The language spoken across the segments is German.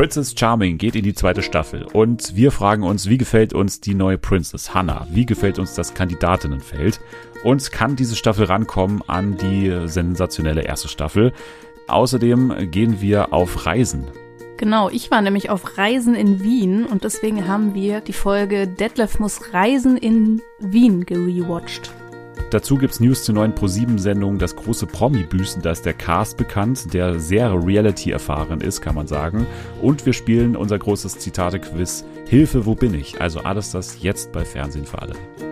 Princess Charming geht in die zweite Staffel und wir fragen uns, wie gefällt uns die neue Princess Hannah? Wie gefällt uns das Kandidatinnenfeld? Und kann diese Staffel rankommen an die sensationelle erste Staffel? Außerdem gehen wir auf Reisen. Genau, ich war nämlich auf Reisen in Wien und deswegen haben wir die Folge Detlef muss Reisen in Wien gerewatcht. Dazu gibt es News zur neuen Pro7-Sendung Das große Promi-Büßen. Da ist der Cast bekannt, der sehr Reality erfahren ist, kann man sagen. Und wir spielen unser großes Zitate-Quiz Hilfe, wo bin ich? Also alles das jetzt bei Fernsehen für alle.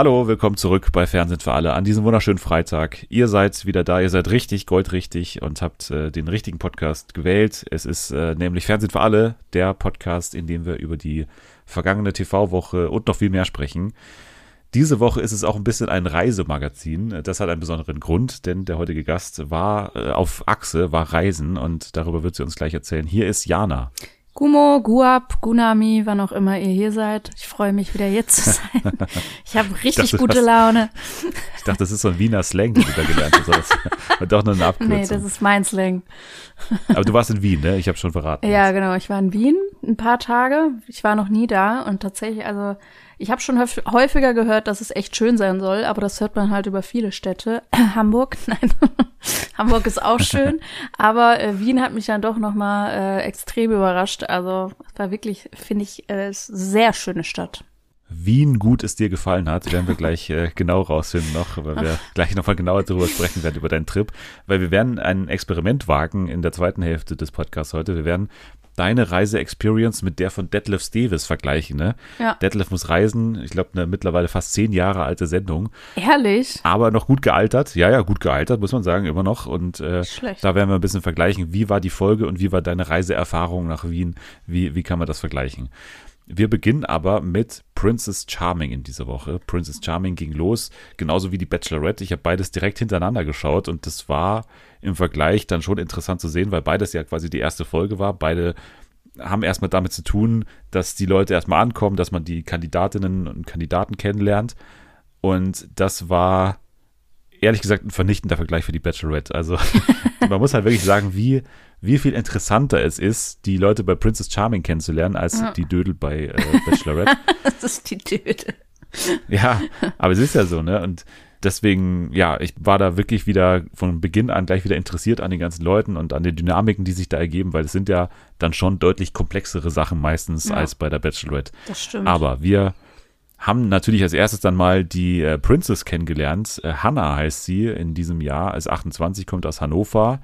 Hallo, willkommen zurück bei Fernsehen für alle an diesem wunderschönen Freitag. Ihr seid wieder da, ihr seid richtig, goldrichtig und habt äh, den richtigen Podcast gewählt. Es ist äh, nämlich Fernsehen für alle, der Podcast, in dem wir über die vergangene TV-Woche und noch viel mehr sprechen. Diese Woche ist es auch ein bisschen ein Reisemagazin. Das hat einen besonderen Grund, denn der heutige Gast war äh, auf Achse, war Reisen und darüber wird sie uns gleich erzählen. Hier ist Jana. Gumo, Guap, Gunami, wann auch immer ihr hier seid. Ich freue mich wieder hier zu sein. Ich habe richtig dachte, gute was- Laune. Ich dachte, das ist so ein Wiener Slang, den du da gelernt hast. aber das war doch nur eine Abkürzung. Nee, das ist mein Slang. aber du warst in Wien, ne? Ich habe schon verraten. Ja, genau. Ich war in Wien ein paar Tage. Ich war noch nie da und tatsächlich, also ich habe schon häuf- häufiger gehört, dass es echt schön sein soll, aber das hört man halt über viele Städte. Hamburg, nein, Hamburg ist auch schön, aber äh, Wien hat mich dann doch noch mal äh, extrem überrascht. Also es war wirklich, finde ich, äh, sehr schöne Stadt. Wien gut es dir gefallen hat, werden wir gleich äh, genau rausfinden noch, weil wir gleich nochmal genauer darüber sprechen werden, über deinen Trip. Weil wir werden ein Experiment wagen in der zweiten Hälfte des Podcasts heute. Wir werden deine Reise-Experience mit der von Detlef Steves vergleichen. Ne? Ja. Detlef muss reisen, ich glaube, eine mittlerweile fast zehn Jahre alte Sendung, Ehrlich? aber noch gut gealtert. Ja, ja, gut gealtert, muss man sagen, immer noch. Und äh, Schlecht. da werden wir ein bisschen vergleichen, wie war die Folge und wie war deine Reiseerfahrung nach Wien? Wie, wie kann man das vergleichen? Wir beginnen aber mit Princess Charming in dieser Woche. Princess Charming ging los, genauso wie die Bachelorette. Ich habe beides direkt hintereinander geschaut und das war im Vergleich dann schon interessant zu sehen, weil beides ja quasi die erste Folge war. Beide haben erstmal damit zu tun, dass die Leute erstmal ankommen, dass man die Kandidatinnen und Kandidaten kennenlernt. Und das war ehrlich gesagt ein vernichtender Vergleich für die Bachelorette. Also man muss halt wirklich sagen, wie, wie viel interessanter es ist, die Leute bei Princess Charming kennenzulernen, als Ja. die Dödel bei äh, Bachelorette. Das ist die Töte. ja, aber es ist ja so, ne? Und deswegen, ja, ich war da wirklich wieder von Beginn an gleich wieder interessiert an den ganzen Leuten und an den Dynamiken, die sich da ergeben, weil es sind ja dann schon deutlich komplexere Sachen meistens Ja. als bei der Bachelorette. Das stimmt. Aber wir haben natürlich als erstes dann mal die äh, Princess kennengelernt. Äh, Hannah heißt sie in diesem Jahr, ist 28, kommt aus Hannover.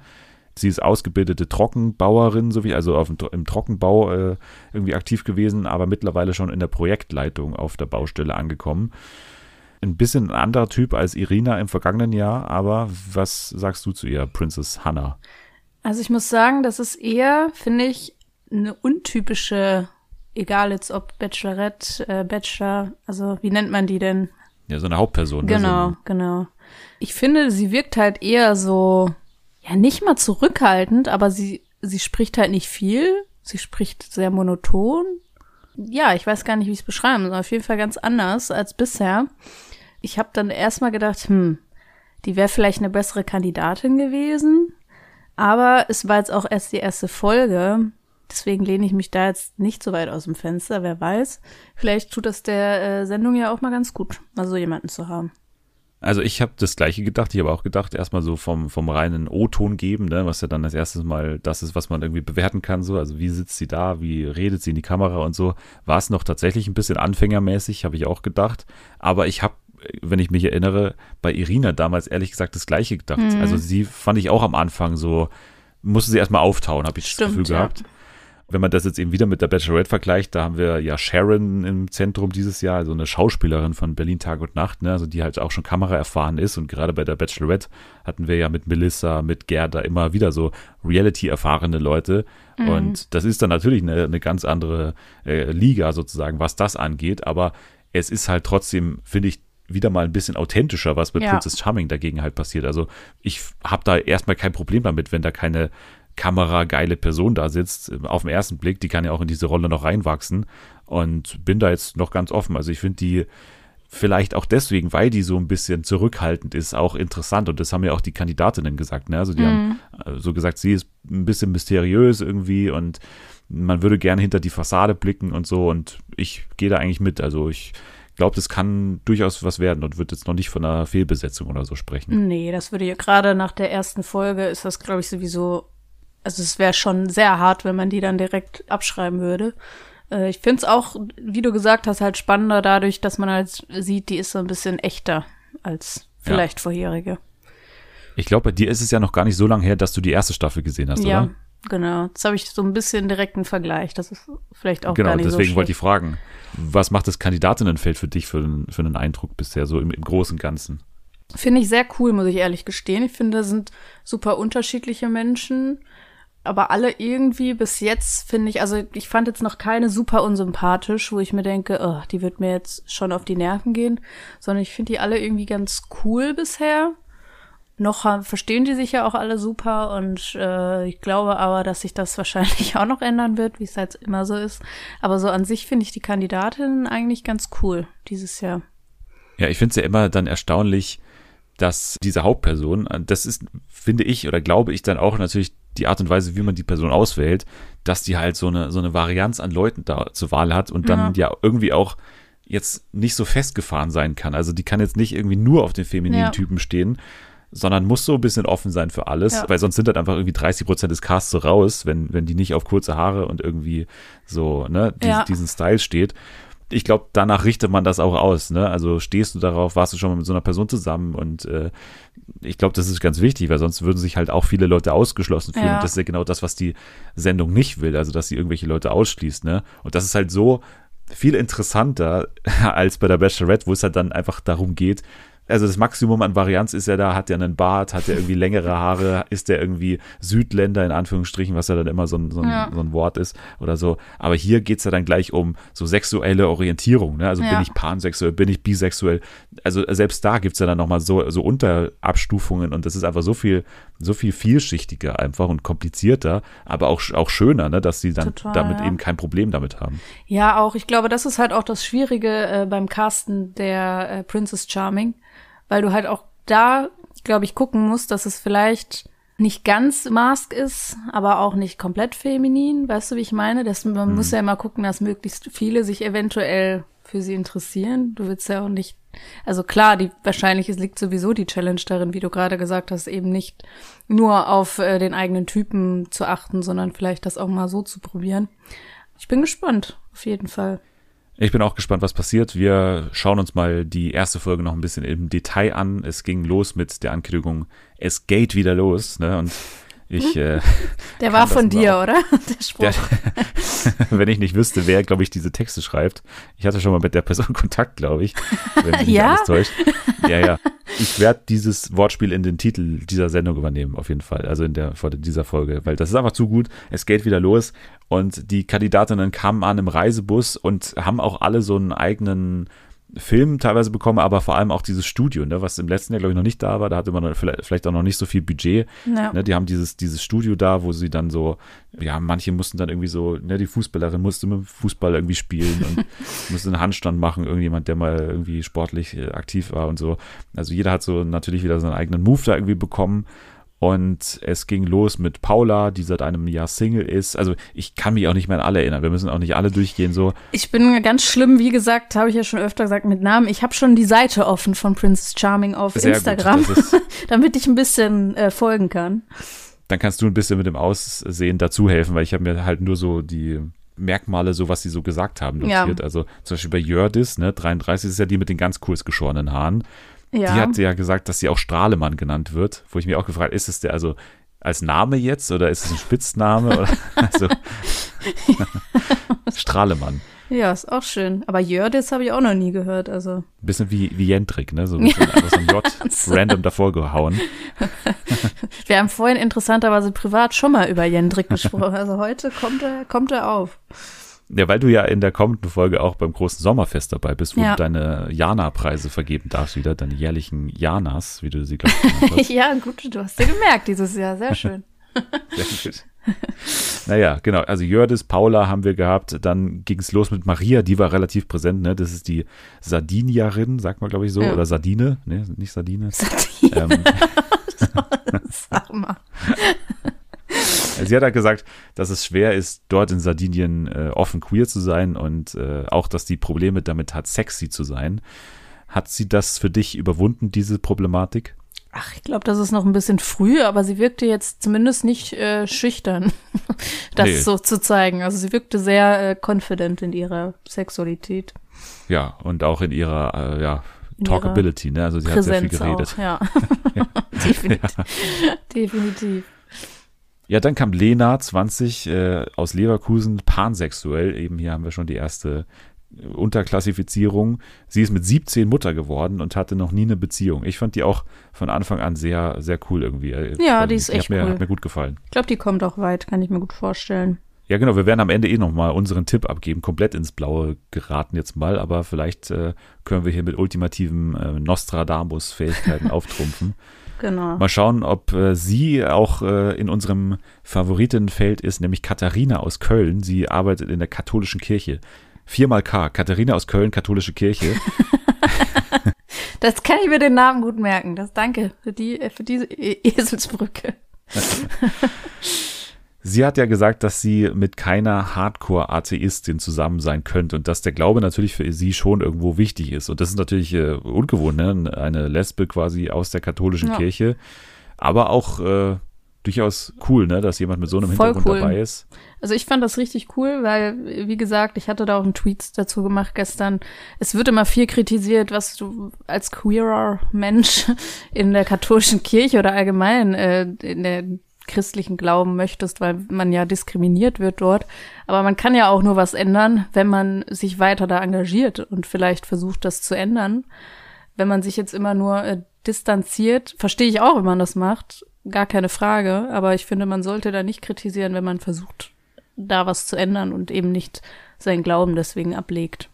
Sie ist ausgebildete Trockenbauerin, sowie also auf dem, im Trockenbau äh, irgendwie aktiv gewesen, aber mittlerweile schon in der Projektleitung auf der Baustelle angekommen. Ein bisschen ein anderer Typ als Irina im vergangenen Jahr, aber was sagst du zu ihr, Princess Hannah? Also ich muss sagen, das ist eher, finde ich, eine untypische, egal jetzt ob Bachelorette, äh, Bachelor, also wie nennt man die denn? Ja, so eine Hauptperson. ne? Genau, So genau. Ich finde, sie wirkt halt eher so, ja, nicht mal zurückhaltend, aber sie, sie spricht halt nicht viel. Sie spricht sehr monoton. Ja, ich weiß gar nicht, wie ich es beschreiben soll. Auf jeden Fall ganz anders als bisher. Ich habe dann erstmal gedacht, hm, die wäre vielleicht eine bessere Kandidatin gewesen. Aber es war jetzt auch erst die erste Folge. Deswegen lehne ich mich da jetzt nicht so weit aus dem Fenster. Wer weiß. Vielleicht tut das der äh, Sendung ja auch mal ganz gut, mal so jemanden zu haben. Also ich habe das gleiche gedacht. Ich habe auch gedacht, erstmal so vom, vom reinen O-Ton geben, ne, was ja dann als erstes mal das ist, was man irgendwie bewerten kann. So, also wie sitzt sie da, wie redet sie in die Kamera und so. War es noch tatsächlich ein bisschen anfängermäßig, habe ich auch gedacht. Aber ich habe, wenn ich mich erinnere, bei Irina damals ehrlich gesagt das gleiche gedacht. Mhm. Also sie fand ich auch am Anfang so, musste sie erstmal auftauen, habe ich das Stimmt, Gefühl ja. gehabt. Wenn man das jetzt eben wieder mit der Bachelorette vergleicht, da haben wir ja Sharon im Zentrum dieses Jahr, also eine Schauspielerin von Berlin Tag und Nacht, ne, also die halt auch schon Kamera erfahren ist und gerade bei der Bachelorette hatten wir ja mit Melissa, mit Gerda immer wieder so Reality erfahrene Leute und das ist dann natürlich eine, eine ganz andere äh, Liga sozusagen, was das angeht, aber es ist halt trotzdem, finde ich, wieder mal ein bisschen authentischer, was mit Ja. Princess Charming dagegen halt passiert. Also ich habe da erstmal kein Problem damit, wenn da keine kamerageile Person da sitzt, äh, auf den ersten Blick, die kann ja auch in diese Rolle noch reinwachsen und bin da jetzt noch ganz offen. Also ich finde die vielleicht auch deswegen, weil die so ein bisschen zurückhaltend ist, auch interessant. Und das haben ja auch die Kandidatinnen gesagt. Ne? Also die haben äh, so gesagt, sie ist ein bisschen mysteriös irgendwie und man würde gerne hinter die Fassade blicken und so. Und ich gehe da eigentlich mit. Also ich glaube, das kann durchaus was werden und wird jetzt noch nicht von einer Fehlbesetzung oder so sprechen. Nee, das würde ja gerade nach der ersten Folge ist das, glaube ich, sowieso, also es wäre schon sehr hart, wenn man die dann direkt abschreiben würde. Äh, ich finde es auch, wie du gesagt hast, halt spannender dadurch, dass man halt sieht, die ist so ein bisschen echter als vielleicht vorherige. Ich glaube, bei dir ist es ja noch gar nicht so lange her, dass du die erste Staffel gesehen hast, ja, oder? genau. Jetzt habe ich so ein bisschen direkten Vergleich. Das ist vielleicht auch Genau, gar nicht deswegen so wollte ich fragen, was macht das Kandidatinnenfeld für dich für, einen- für einen Eindruck bisher, so im, im Großen und Ganzen? Finde ich sehr cool, muss ich ehrlich gestehen. Ich finde, das sind super unterschiedliche Menschen, aber alle irgendwie bis jetzt finde ich, also ich fand jetzt noch keine super unsympathisch, wo ich mir denke, oh, die wird mir jetzt schon auf die Nerven gehen, sondern ich finde die alle irgendwie ganz cool bisher. Noch verstehen die sich ja auch alle super und äh, ich glaube aber, dass sich das wahrscheinlich auch noch ändern wird, wie es halt immer so ist. Aber so an sich finde ich die Kandidatinnen eigentlich ganz cool dieses Jahr. Ja, ich finde es ja immer dann erstaunlich, dass diese Hauptperson, das ist, finde ich oder glaube ich dann auch natürlich die Art und Weise, wie man die Person auswählt, dass die halt so eine, so eine Varianz an Leuten da zur Wahl hat und dann ja, irgendwie auch jetzt nicht so festgefahren sein kann. Also die kann jetzt nicht irgendwie nur auf den femininen Ja. Typen stehen, sondern muss so ein bisschen offen sein für alles, Ja. weil sonst sind halt einfach irgendwie 30 Prozent des Casts so raus, wenn, wenn die nicht auf kurze Haare und irgendwie so, ne, dies, Ja. diesen Style steht. Ich glaube, danach richtet man das auch aus, ne? Also stehst du darauf, warst du schon mal mit so einer Person zusammen und äh, ich glaube, das ist ganz wichtig, weil sonst würden sich halt auch viele Leute ausgeschlossen fühlen. Ja. Und das ist ja genau das, was die Sendung nicht will, also dass sie irgendwelche Leute ausschließt, ne? Und das ist halt so viel interessanter als bei der Bachelorette, wo es halt dann einfach darum geht, also das Maximum an Varianz ist ja da, hat er einen Bart, hat er irgendwie längere Haare, ist er irgendwie Südländer in Anführungsstrichen, was ja dann immer so ein, so ein, Ja. so ein Wort ist oder so. Aber hier geht's ja dann gleich um so sexuelle Orientierung. Ne? Also bin Ja. ich pansexuell, bin ich bisexuell. Also selbst da gibt's ja dann nochmal so, so Unterabstufungen und das ist einfach so viel, so viel vielschichtiger einfach und komplizierter, aber auch, auch schöner, ne? dass sie dann Total, damit ja. eben kein Problem damit haben. Ja, auch. Ich glaube, das ist halt auch das Schwierige äh, beim Casten der äh, Princess Charming, weil du halt auch da, glaube ich, gucken musst, dass es vielleicht nicht ganz Mask ist, aber auch nicht komplett feminin. Weißt du, wie ich meine? Das, man muss ja immer gucken, dass möglichst viele sich eventuell für sie interessieren. Du willst ja auch nicht, also klar, die wahrscheinlich es liegt sowieso die Challenge darin, wie du gerade gesagt hast, eben nicht nur auf äh, den eigenen Typen zu achten, sondern vielleicht das auch mal so zu probieren. Ich bin gespannt, auf jeden Fall. Ich bin auch gespannt, was passiert. Wir schauen uns mal die erste Folge noch ein bisschen im Detail an. Es ging los mit der Ankündigung, es geht wieder los. Ne? Und ich, äh, Der war von dir, auch. oder? Der Spruch. der, wenn ich nicht wüsste, wer, glaube ich, diese Texte schreibt. Ich hatte schon mal mit der Person Kontakt, glaube ich. Wenn mich nicht Ja? alles täuscht. Ja, ja. Ich werde dieses Wortspiel in den Titel dieser Sendung übernehmen, auf jeden Fall. Also in der, vor dieser Folge, weil das ist einfach zu gut. Es geht wieder los. Und die Kandidatinnen kamen an im Reisebus und haben auch alle so einen eigenen Film teilweise bekommen, aber vor allem auch dieses Studio, ne, was im letzten Jahr, glaube ich, noch nicht da war. Da hatte man vielleicht auch noch nicht so viel Budget. Ja. Ne, die haben dieses, dieses Studio da, wo sie dann so, ja, manche mussten dann irgendwie so, ne, die Fußballerin musste mit dem Fußball irgendwie spielen und musste einen Handstand machen, irgendjemand, der mal irgendwie sportlich äh, aktiv war und so. Also jeder hat so natürlich wieder seinen eigenen Move da irgendwie bekommen. Und es ging los mit Paula, die seit einem Jahr Single ist. Also ich kann mich auch nicht mehr an alle erinnern. Wir müssen auch nicht alle durchgehen so. Ich bin ganz schlimm, wie gesagt, habe ich ja schon öfter gesagt mit Namen. Ich habe schon die Seite offen von Princess Charming auf Sehr Instagram, gut. Damit ich ein bisschen äh, folgen kann. dann kannst du ein bisschen mit dem Aussehen dazu helfen, weil ich habe mir halt nur so die Merkmale, so was sie so gesagt haben, Ja. notiert. Also zum Beispiel bei Jördis, ne, 33 ist ja die mit den ganz kurz geschorenen Haaren. Ja. Die hat ja gesagt, dass sie auch Strahlemann genannt wird, wo ich mich auch gefragt, ist es der also als Name jetzt oder ist es ein Spitzname? oder, also, Strahlemann. ja, ist auch schön. Aber Jördis habe ich auch noch nie gehört. Also Bisschen wie, wie Jendrik, ne? So ein bisschen einfach so ein J random davor gehauen. wir haben vorhin interessanterweise privat schon mal über Jendrik gesprochen. Also heute kommt er, kommt er auf. Ja, weil du ja in der kommenden Folge auch beim großen Sommerfest dabei bist, wo Ja. du deine Jana-Preise vergeben darfst wieder, deine jährlichen Janas, wie du sie glaubst. ja, gut, du hast dir gemerkt dieses Jahr. Sehr schön. Sehr gut. Naja, genau. Also Jördis, Paula haben wir gehabt. Dann ging es los mit Maria, die war relativ präsent. Ne? Das ist die Sardinierin, sagt man, glaube ich, so. Ja. Oder Sardine. Ne, nicht Sardine. Satire, ähm, sag mal. sie hat halt gesagt, dass es schwer ist, dort in Sardinien äh, offen queer zu sein und äh, auch, dass die Probleme damit hat, sexy zu sein. Hat sie das für dich überwunden, diese Problematik? Ach, ich glaube, das ist noch ein bisschen früh, aber sie wirkte jetzt zumindest nicht äh, schüchtern, das Nee. so zu zeigen. Also sie wirkte sehr äh, confident in ihrer Sexualität. Ja, und auch in ihrer äh, ja, Talkability, ne? Also sie hat sehr viel Präsenz geredet. auch, ja. Definitiv. Definitiv. Ja, dann kam Lena, 20, äh, aus Leverkusen, pansexuell. Eben hier haben wir schon die erste äh, Unterklassifizierung. Sie ist mit 17 Mutter geworden und hatte noch nie eine Beziehung. Ich fand die auch von Anfang an sehr, sehr cool irgendwie. Äh, Ja, die ist hat echt mir, cool. Hat mir gut gefallen. Ich glaube, die kommt auch weit, kann ich mir gut vorstellen. Ja, genau, wir werden am Ende eh nochmal unseren Tipp abgeben. Komplett ins Blaue geraten jetzt mal, aber vielleicht äh, können wir hier mit ultimativen äh, Nostradamus-Fähigkeiten auftrumpfen. Genau. Mal schauen, ob äh, sie auch äh, in unserem Favoritenfeld ist, nämlich Katharina aus Köln. Sie arbeitet in der katholischen Kirche. Viermal K. Katharina aus Köln, katholische Kirche. Das kann ich mir den Namen gut merken. Das danke für die für diese E- Eselsbrücke. Sie hat ja gesagt, dass sie mit keiner Hardcore-Atheistin zusammen sein könnte und dass der Glaube natürlich für sie schon irgendwo wichtig ist. Und das ist natürlich äh, ungewohnt, ne? eine Lesbe quasi aus der katholischen Ja. Kirche. Aber auch äh, durchaus cool, ne? dass jemand mit so einem Voll Hintergrund cool. dabei ist. Also ich fand das richtig cool, weil, wie gesagt, ich hatte da auch einen Tweet dazu gemacht gestern. Es wird immer viel kritisiert, was du als queerer Mensch in der katholischen Kirche oder allgemein äh, in der christlichen Glauben möchtest, weil man ja diskriminiert wird dort. Aber man kann ja auch nur was ändern, wenn man sich weiter da engagiert und vielleicht versucht, das zu ändern. Wenn man sich jetzt immer nur äh, distanziert, verstehe ich auch, wenn man das macht, gar keine Frage. Aber ich finde, man sollte da nicht kritisieren, wenn man versucht, da was zu ändern und eben nicht seinen Glauben deswegen ablegt.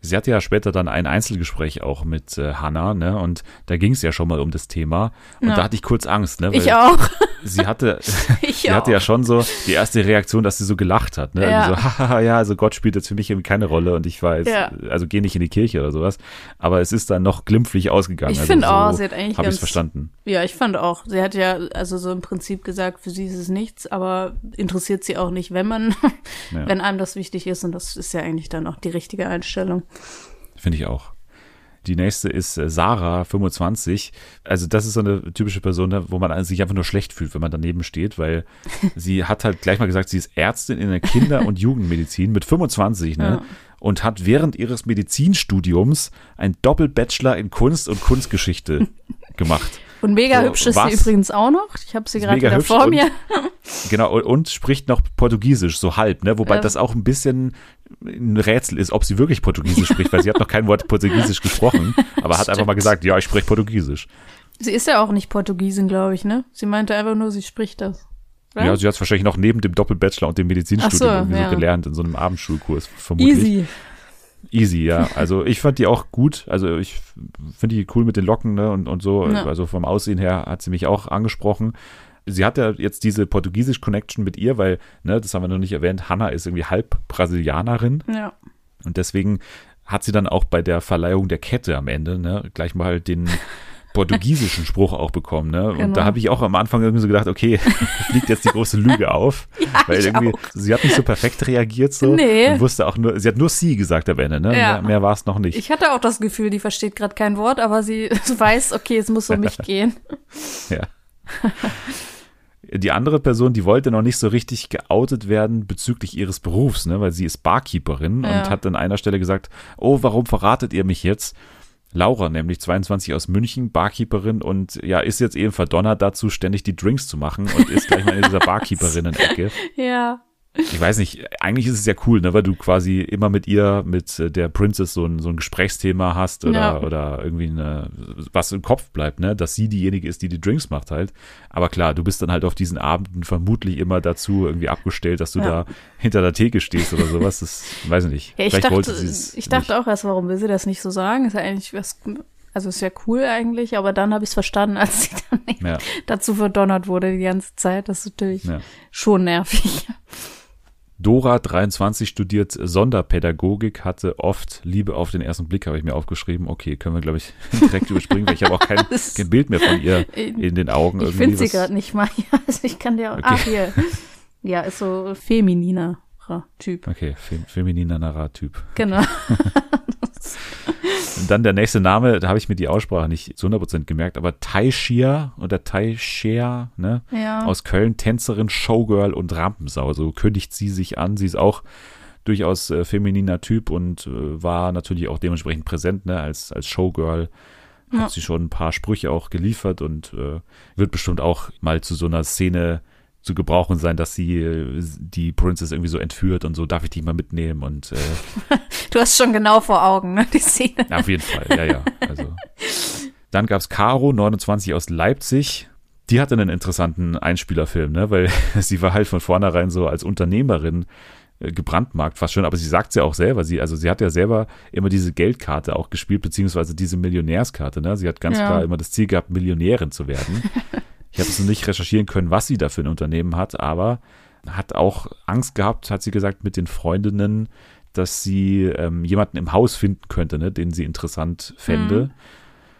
Sie hatte ja später dann ein Einzelgespräch auch mit äh, Hannah, ne? Und da ging es ja schon mal um das Thema. Und Ja. da hatte ich kurz Angst, ne? Ich auch. Sie hatte, sie hatte ja schon so die erste Reaktion, dass sie so gelacht hat, ne? Ja. Irgendwie So, haha, ja, also Gott spielt jetzt für mich irgendwie keine Rolle und ich weiß, Ja. also geh nicht in die Kirche oder sowas. Aber es ist dann noch glimpflich ausgegangen. Ich also finde so auch, sie hat eigentlich Habe ich verstanden. Ja, ich fand auch. Sie hat ja also so im Prinzip gesagt, für sie ist es nichts, aber interessiert sie auch nicht, wenn man, Ja. wenn einem das wichtig ist. Und das ist ja eigentlich dann auch die richtige Einstellung. Finde ich auch. Die nächste ist äh, Sarah, 25. Also das ist so eine typische Person, ne, wo man sich einfach nur schlecht fühlt, wenn man daneben steht, weil sie hat halt gleich mal gesagt, sie ist Ärztin in der Kinder- und Jugendmedizin mit 25, ne? Ja. Und hat während ihres Medizinstudiums ein Doppelbachelor in Kunst und Kunstgeschichte gemacht. Und mega So, hübsch ist was? sie übrigens auch noch. Ich habe sie gerade wieder vor und- mir. Genau, und, und spricht noch Portugiesisch, so halb, ne? Wobei Ja. das auch ein bisschen ein Rätsel ist, ob sie wirklich Portugiesisch spricht, weil sie hat noch kein Wort Portugiesisch gesprochen, aber hat einfach mal gesagt, ja, ich spreche Portugiesisch. Sie ist ja auch nicht Portugiesin, glaube ich, ne? Sie meinte einfach nur, sie spricht das. Oder? Ja, sie hat es wahrscheinlich noch neben dem Doppelbachelor und dem Medizinstudium so, irgendwie ja. so gelernt in so einem Abendschulkurs, vermutlich. Easy. Easy, ja. Also ich fand die auch gut. Also ich finde die cool mit den Locken ne, und, und so. Ja. Also vom Aussehen her hat sie mich auch angesprochen. Sie hat ja jetzt diese Portugiesisch-Connection mit ihr, weil, ne, das haben wir noch nicht erwähnt, Hannah ist irgendwie halb Brasilianerin Ja. und deswegen hat sie dann auch bei der Verleihung der Kette am Ende ne, gleich mal den portugiesischen Spruch auch bekommen. Ne? Und Genau. da habe ich auch am Anfang irgendwie so gedacht, okay, fliegt jetzt die große Lüge auf. weil ich irgendwie, auch. sie hat nicht so perfekt reagiert so Nee. und wusste auch nur, sie hat nur sie gesagt am Ende, ne? Ja. Mehr, mehr war es noch nicht. Ich hatte auch das Gefühl, die versteht gerade kein Wort, aber sie weiß, okay, es muss um mich gehen. Ja. Die andere Person, die wollte noch nicht so richtig geoutet werden bezüglich ihres Berufs, ne, weil sie ist Barkeeperin Ja. und hat an einer Stelle gesagt, oh, warum verratet ihr mich jetzt? Laura, nämlich 22 aus München, Barkeeperin und ja, ist jetzt eben verdonnert dazu, ständig die Drinks zu machen und ist gleich mal in dieser Barkeeperinnen-Ecke. Ja. Ich weiß nicht, eigentlich ist es ja cool, ne, weil du quasi immer mit ihr, mit äh, der Princess so ein, so ein Gesprächsthema hast oder, Ja. oder irgendwie eine, was im Kopf bleibt, ne, dass sie diejenige ist, die die Drinks macht halt. Aber klar, du bist dann halt auf diesen Abenden vermutlich immer dazu irgendwie abgestellt, dass du Ja. da hinter der Theke stehst oder sowas. Das weiß ich nicht. Ja, ich Vielleicht dachte, ich dachte nicht. auch erst, warum will sie das nicht so sagen? Ist ja eigentlich was Also ist ja cool eigentlich, aber dann habe ich es verstanden, als sie dann dazu verdonnert wurde die ganze Zeit. Das ist natürlich schon nervig. Dora 23 studiert Sonderpädagogik, hatte oft Liebe auf den ersten Blick, habe ich mir aufgeschrieben. Okay, können wir, glaube ich, direkt überspringen, weil ich habe auch kein, kein Bild mehr von ihr in den Augen. Ich finde sie gerade nicht mal. Ja, also ich kann dir auch. Okay. Ach, hier. Ja, ist so femininerer Typ. Okay, fem femininer Typ. Genau. Und dann der nächste Name, da habe ich mir die Aussprache nicht zu 100% gemerkt, aber Taishia oder Taishia, ne? Ja. Aus Köln, Tänzerin, Showgirl und Rampensau. So kündigt sie sich an. Sie ist auch durchaus äh, femininer Typ und äh, war natürlich auch dementsprechend präsent, ne? Als, als Showgirl hat Ja. sie schon ein paar Sprüche auch geliefert und äh, wird bestimmt auch mal zu so einer Szene zu gebrauchen sein, dass sie äh, die Princess irgendwie so entführt und so, darf ich dich mal mitnehmen und äh, Du hast schon genau vor Augen, ne, die Szene. ja, Auf jeden Fall, ja, ja. Also. Dann gab's Caro, 29 aus Leipzig. Die hatte einen interessanten Einspielerfilm, ne? weil sie war halt von vornherein so als Unternehmerin äh, gebrandmarkt fast schon, aber sie sagt ja auch selber, sie, also sie hat ja selber immer diese Geldkarte auch gespielt, beziehungsweise diese Millionärskarte, ne? Sie hat ganz Ja. klar immer das Ziel gehabt, Millionärin zu werden. Ich habe es noch nicht recherchieren können, was sie da für ein Unternehmen hat, aber hat auch Angst gehabt, hat sie gesagt, mit den Freundinnen, dass sie ähm, jemanden im Haus finden könnte, ne, den sie interessant fände.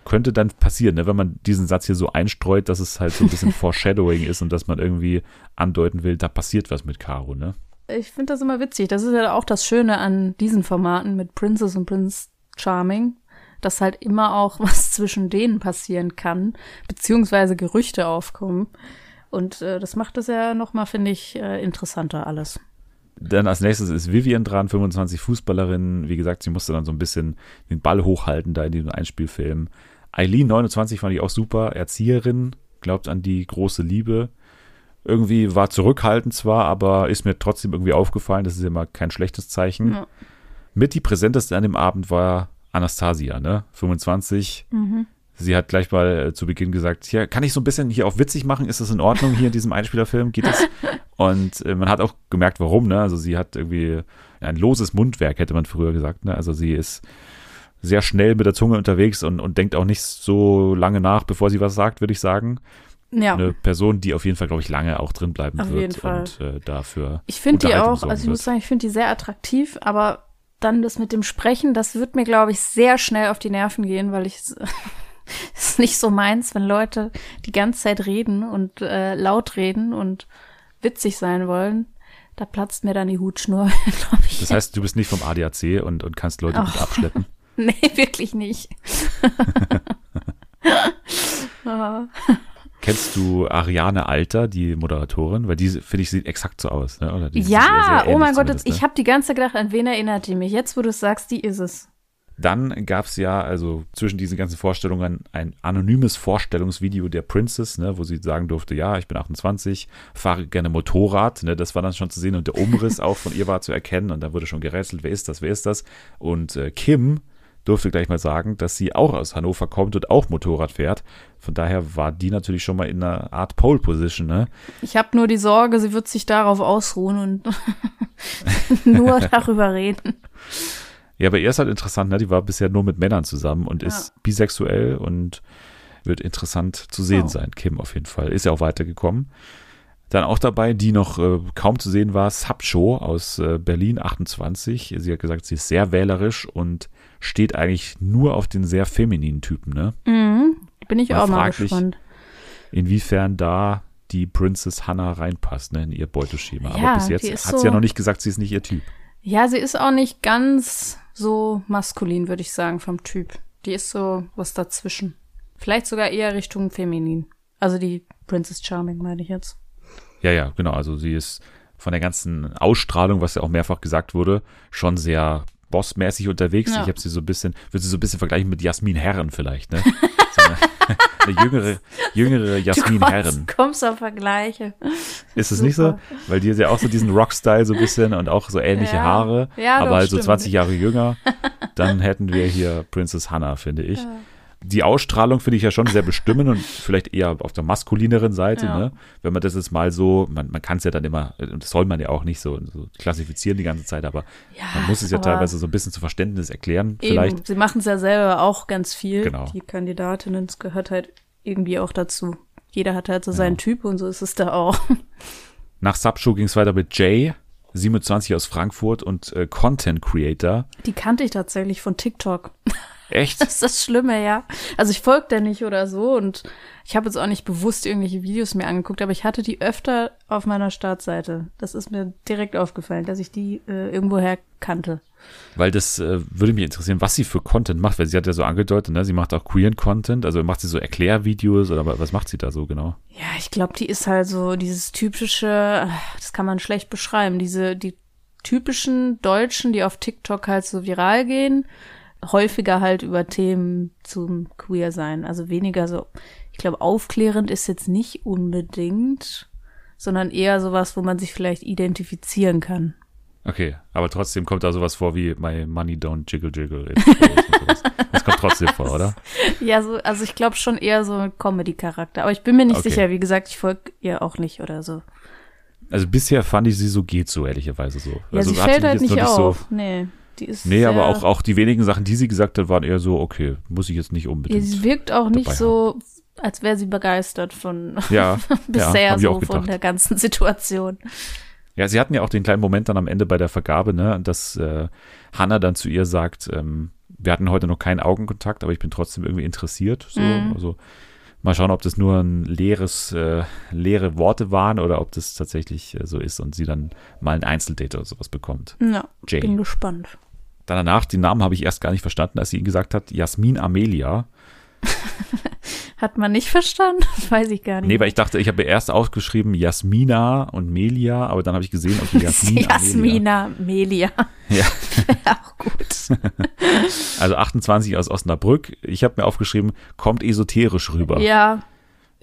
Könnte dann passieren, ne, wenn man diesen Satz hier so einstreut, dass es halt so ein bisschen Foreshadowing ist und dass man irgendwie andeuten will, da passiert was mit Caro, ne? Ich finde das immer witzig. Das ist ja auch das Schöne an diesen Formaten mit Princess und Prince Charming, dass halt immer auch was zwischen denen passieren kann, beziehungsweise Gerüchte aufkommen. Und äh, das macht es ja nochmal, finde ich, äh, interessanter alles. Dann als nächstes ist Vivian dran, 25 Fußballerin. Wie gesagt, sie musste dann so ein bisschen den Ball hochhalten da in diesem Einspielfilm. Eileen, 29, fand ich auch super. Erzieherin, glaubt an die große Liebe. Irgendwie war zurückhaltend zwar, aber ist mir trotzdem irgendwie aufgefallen. Das ist immer kein schlechtes Zeichen. Ja. Mit die präsenteste an dem Abend war Anastasia, ne? 25. Sie hat gleich mal äh, zu Beginn gesagt, hier, kann ich so ein bisschen hier auf witzig machen? Ist das in Ordnung hier in diesem Einspielerfilm? Geht das? Und äh, man hat auch gemerkt, warum, ne? Also sie hat irgendwie ein loses Mundwerk, hätte man früher gesagt, ne? Also sie ist sehr schnell mit der Zunge unterwegs und, und denkt auch nicht so lange nach, bevor sie was sagt, würde ich sagen. Ja. Eine Person, die auf jeden Fall, glaube ich, lange auch drin bleiben Auf wird jeden Fall. und äh, dafür. Ich finde die auch, also ich wird. muss sagen, ich finde die sehr attraktiv, aber dann das mit dem Sprechen, das wird mir, glaube ich, sehr schnell auf die Nerven gehen, weil ich es ist nicht so meins, wenn Leute die ganze Zeit reden und äh, laut reden und witzig sein wollen. Da platzt mir dann die Hutschnur, glaube ich. Das heißt, du bist nicht vom ADAC und, und kannst Leute mit Ach. abschleppen. nee, wirklich nicht. Ah. Kennst du Ariane Alter, die Moderatorin? Weil die, finde ich, sieht exakt so aus. Ne? Oder die ja, oh mein Gott, ich ne? habe die ganze Zeit gedacht, an wen erinnert die mich? Jetzt, wo du es sagst, die ist es. Dann gab es ja, also zwischen diesen ganzen Vorstellungen, ein anonymes Vorstellungsvideo der Princess, ne, wo sie sagen durfte, ja, ich bin 28, fahre gerne Motorrad. Ne, das war dann schon zu sehen und der Umriss auch von ihr war zu erkennen und da wurde schon gerätselt, wer ist das, wer ist das? Und äh, Kim durfte gleich mal sagen, dass sie auch aus Hannover kommt und auch Motorrad fährt. Von daher war die natürlich schon mal in einer Art Pole Position, ne? Ich habe nur die Sorge, sie wird sich darauf ausruhen und nur darüber reden. Ja, aber ihr ist halt interessant, ne? Die war bisher nur mit Männern zusammen und ist bisexuell und wird interessant zu sehen Oh. sein. Kim auf jeden Fall. Ist ja auch weitergekommen. Dann auch dabei, die noch äh, kaum zu sehen war, Subshow aus äh, Berlin, 28. Sie hat gesagt, sie ist sehr wählerisch und steht eigentlich nur auf den sehr femininen Typen, ne? Mhm. Bin ich Man auch mal fragt mich, gespannt. Inwiefern da die Princess Hannah reinpasst, ne, in ihr Beuteschema. Ja, Aber bis jetzt hat sie so- ja noch nicht gesagt, sie ist nicht ihr Typ. Ja, sie ist auch nicht ganz so maskulin, würde ich sagen, vom Typ. Die ist so was dazwischen. Vielleicht sogar eher Richtung feminin. Also die Princess Charming, meine ich jetzt. Ja, ja, genau. Also sie ist von der ganzen Ausstrahlung, was ja auch mehrfach gesagt wurde, schon sehr bossmäßig unterwegs. Ja. Ich habe sie so ein bisschen, würde sie so ein bisschen vergleichen mit Jasmin Herren vielleicht, ne? So eine, eine jüngere, jüngere Jasmin du kommst, Herren. kommst auf Vergleiche. Ist es nicht so? Weil die ist ja auch so diesen Rockstyle so ein bisschen und auch so ähnliche Ja. Haare, Ja, aber halt so stimmt. 20 Jahre jünger. Dann hätten wir hier Princess Hannah, finde ich. Die Ausstrahlung finde ich ja schon sehr bestimmend und vielleicht eher auf der maskulineren Seite, Ja. ne? Wenn man das jetzt mal so, man, man kann es ja dann immer, und das soll man ja auch nicht so, so klassifizieren die ganze Zeit, aber Ja, man muss es ja teilweise so ein bisschen zu Verständnis erklären, vielleicht. Eben, sie machen es ja selber auch ganz viel. Genau. Die Kandidatinnen, es gehört halt irgendwie auch dazu. Jeder hat halt so seinen Typ und so ist es da auch. Nach Subshow ging es weiter mit Jay, 27 aus Frankfurt und äh, Content Creator. Die kannte ich tatsächlich von TikTok. Echt? Das ist das Schlimme, ja. Also ich folge der nicht oder so und ich habe jetzt auch nicht bewusst irgendwelche Videos mir angeguckt, aber ich hatte die öfter auf meiner Startseite. Das ist mir direkt aufgefallen, dass ich die äh, irgendwoher kannte. Weil das äh, würde mich interessieren, was sie für Content macht, weil sie hat ja so angedeutet, ne? sie macht auch queeren Content, also macht sie so Erklärvideos oder wa- was macht sie da so genau? Ja, ich glaube, die ist halt so dieses typische, das kann man schlecht beschreiben, diese die typischen Deutschen, die auf TikTok halt so viral gehen, häufiger halt über Themen zum Queer sein, also weniger so, ich glaube, aufklärend ist jetzt nicht unbedingt, sondern eher sowas, wo man sich vielleicht identifizieren kann. Okay, aber trotzdem kommt da sowas vor wie My Money Don't Jiggle Jiggle. Das kommt trotzdem vor, oder? Ja, so, also ich glaube schon eher so ein Comedy-Charakter, aber ich bin mir nicht Okay. sicher, wie gesagt, ich folge ihr auch nicht oder so. Also bisher fand ich sie so geht so, ehrlicherweise so. Ja, also sie fällt halt nicht noch auf. nee, die ist Nee, aber auch, auch die wenigen Sachen, die sie gesagt hat, waren eher so, okay, muss ich jetzt nicht Ja, unbedingt. sie wirkt auch nicht so, als wäre sie begeistert von ja, bisher ja, so von der ganzen Situation. Ja, sie hatten ja auch den kleinen Moment dann am Ende bei der Vergabe, ne, dass äh, Hannah dann zu ihr sagt, ähm, wir hatten heute noch keinen Augenkontakt, aber ich bin trotzdem irgendwie interessiert. So, Mhm. also mal schauen, ob das nur ein leeres, äh, leere Worte waren oder ob das tatsächlich äh, so ist und sie dann mal ein Einzeldate oder sowas bekommt. Ja, Jay. bin gespannt. Dann danach, den Namen habe ich erst gar nicht verstanden, als sie ihn gesagt hat, Jasmin Amelia. Hat man nicht verstanden? Das weiß ich gar nicht. Nee, weil ich dachte, ich habe erst ausgeschrieben Jasmina und Melia, aber dann habe ich gesehen, okay, Jasmin Amelia. Jasmina Melia. Ja. auch gut. Also 28 aus Osnabrück. Ich habe mir aufgeschrieben, kommt esoterisch rüber. Ja,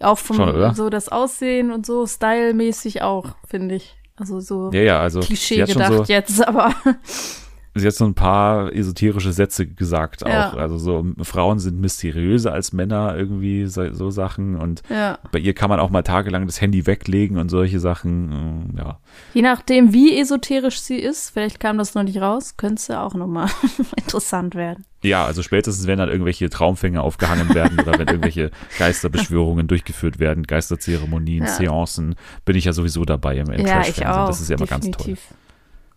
auch vom Schon, so das Aussehen und so stylmäßig auch, finde ich. Also so ja, ja, also Klischee gedacht so, jetzt, aber sie hat so ein paar esoterische Sätze gesagt auch. Ja. Also so Frauen sind mysteriöser als Männer irgendwie so, so Sachen und ja. bei ihr kann man auch mal tagelang das Handy weglegen und solche Sachen. Mm, Ja, Je nachdem, wie esoterisch sie ist, vielleicht kam das noch nicht raus, könnte es ja auch nochmal interessant werden. ja, also spätestens wenn dann irgendwelche Traumfänger aufgehangen werden oder wenn irgendwelche Geisterbeschwörungen durchgeführt werden, Geisterzeremonien, Ja. Seancen, bin ich ja sowieso dabei im, im ja, ich Trash-Fernsehen. auch. Das ist ja immer ganz toll. definitiv.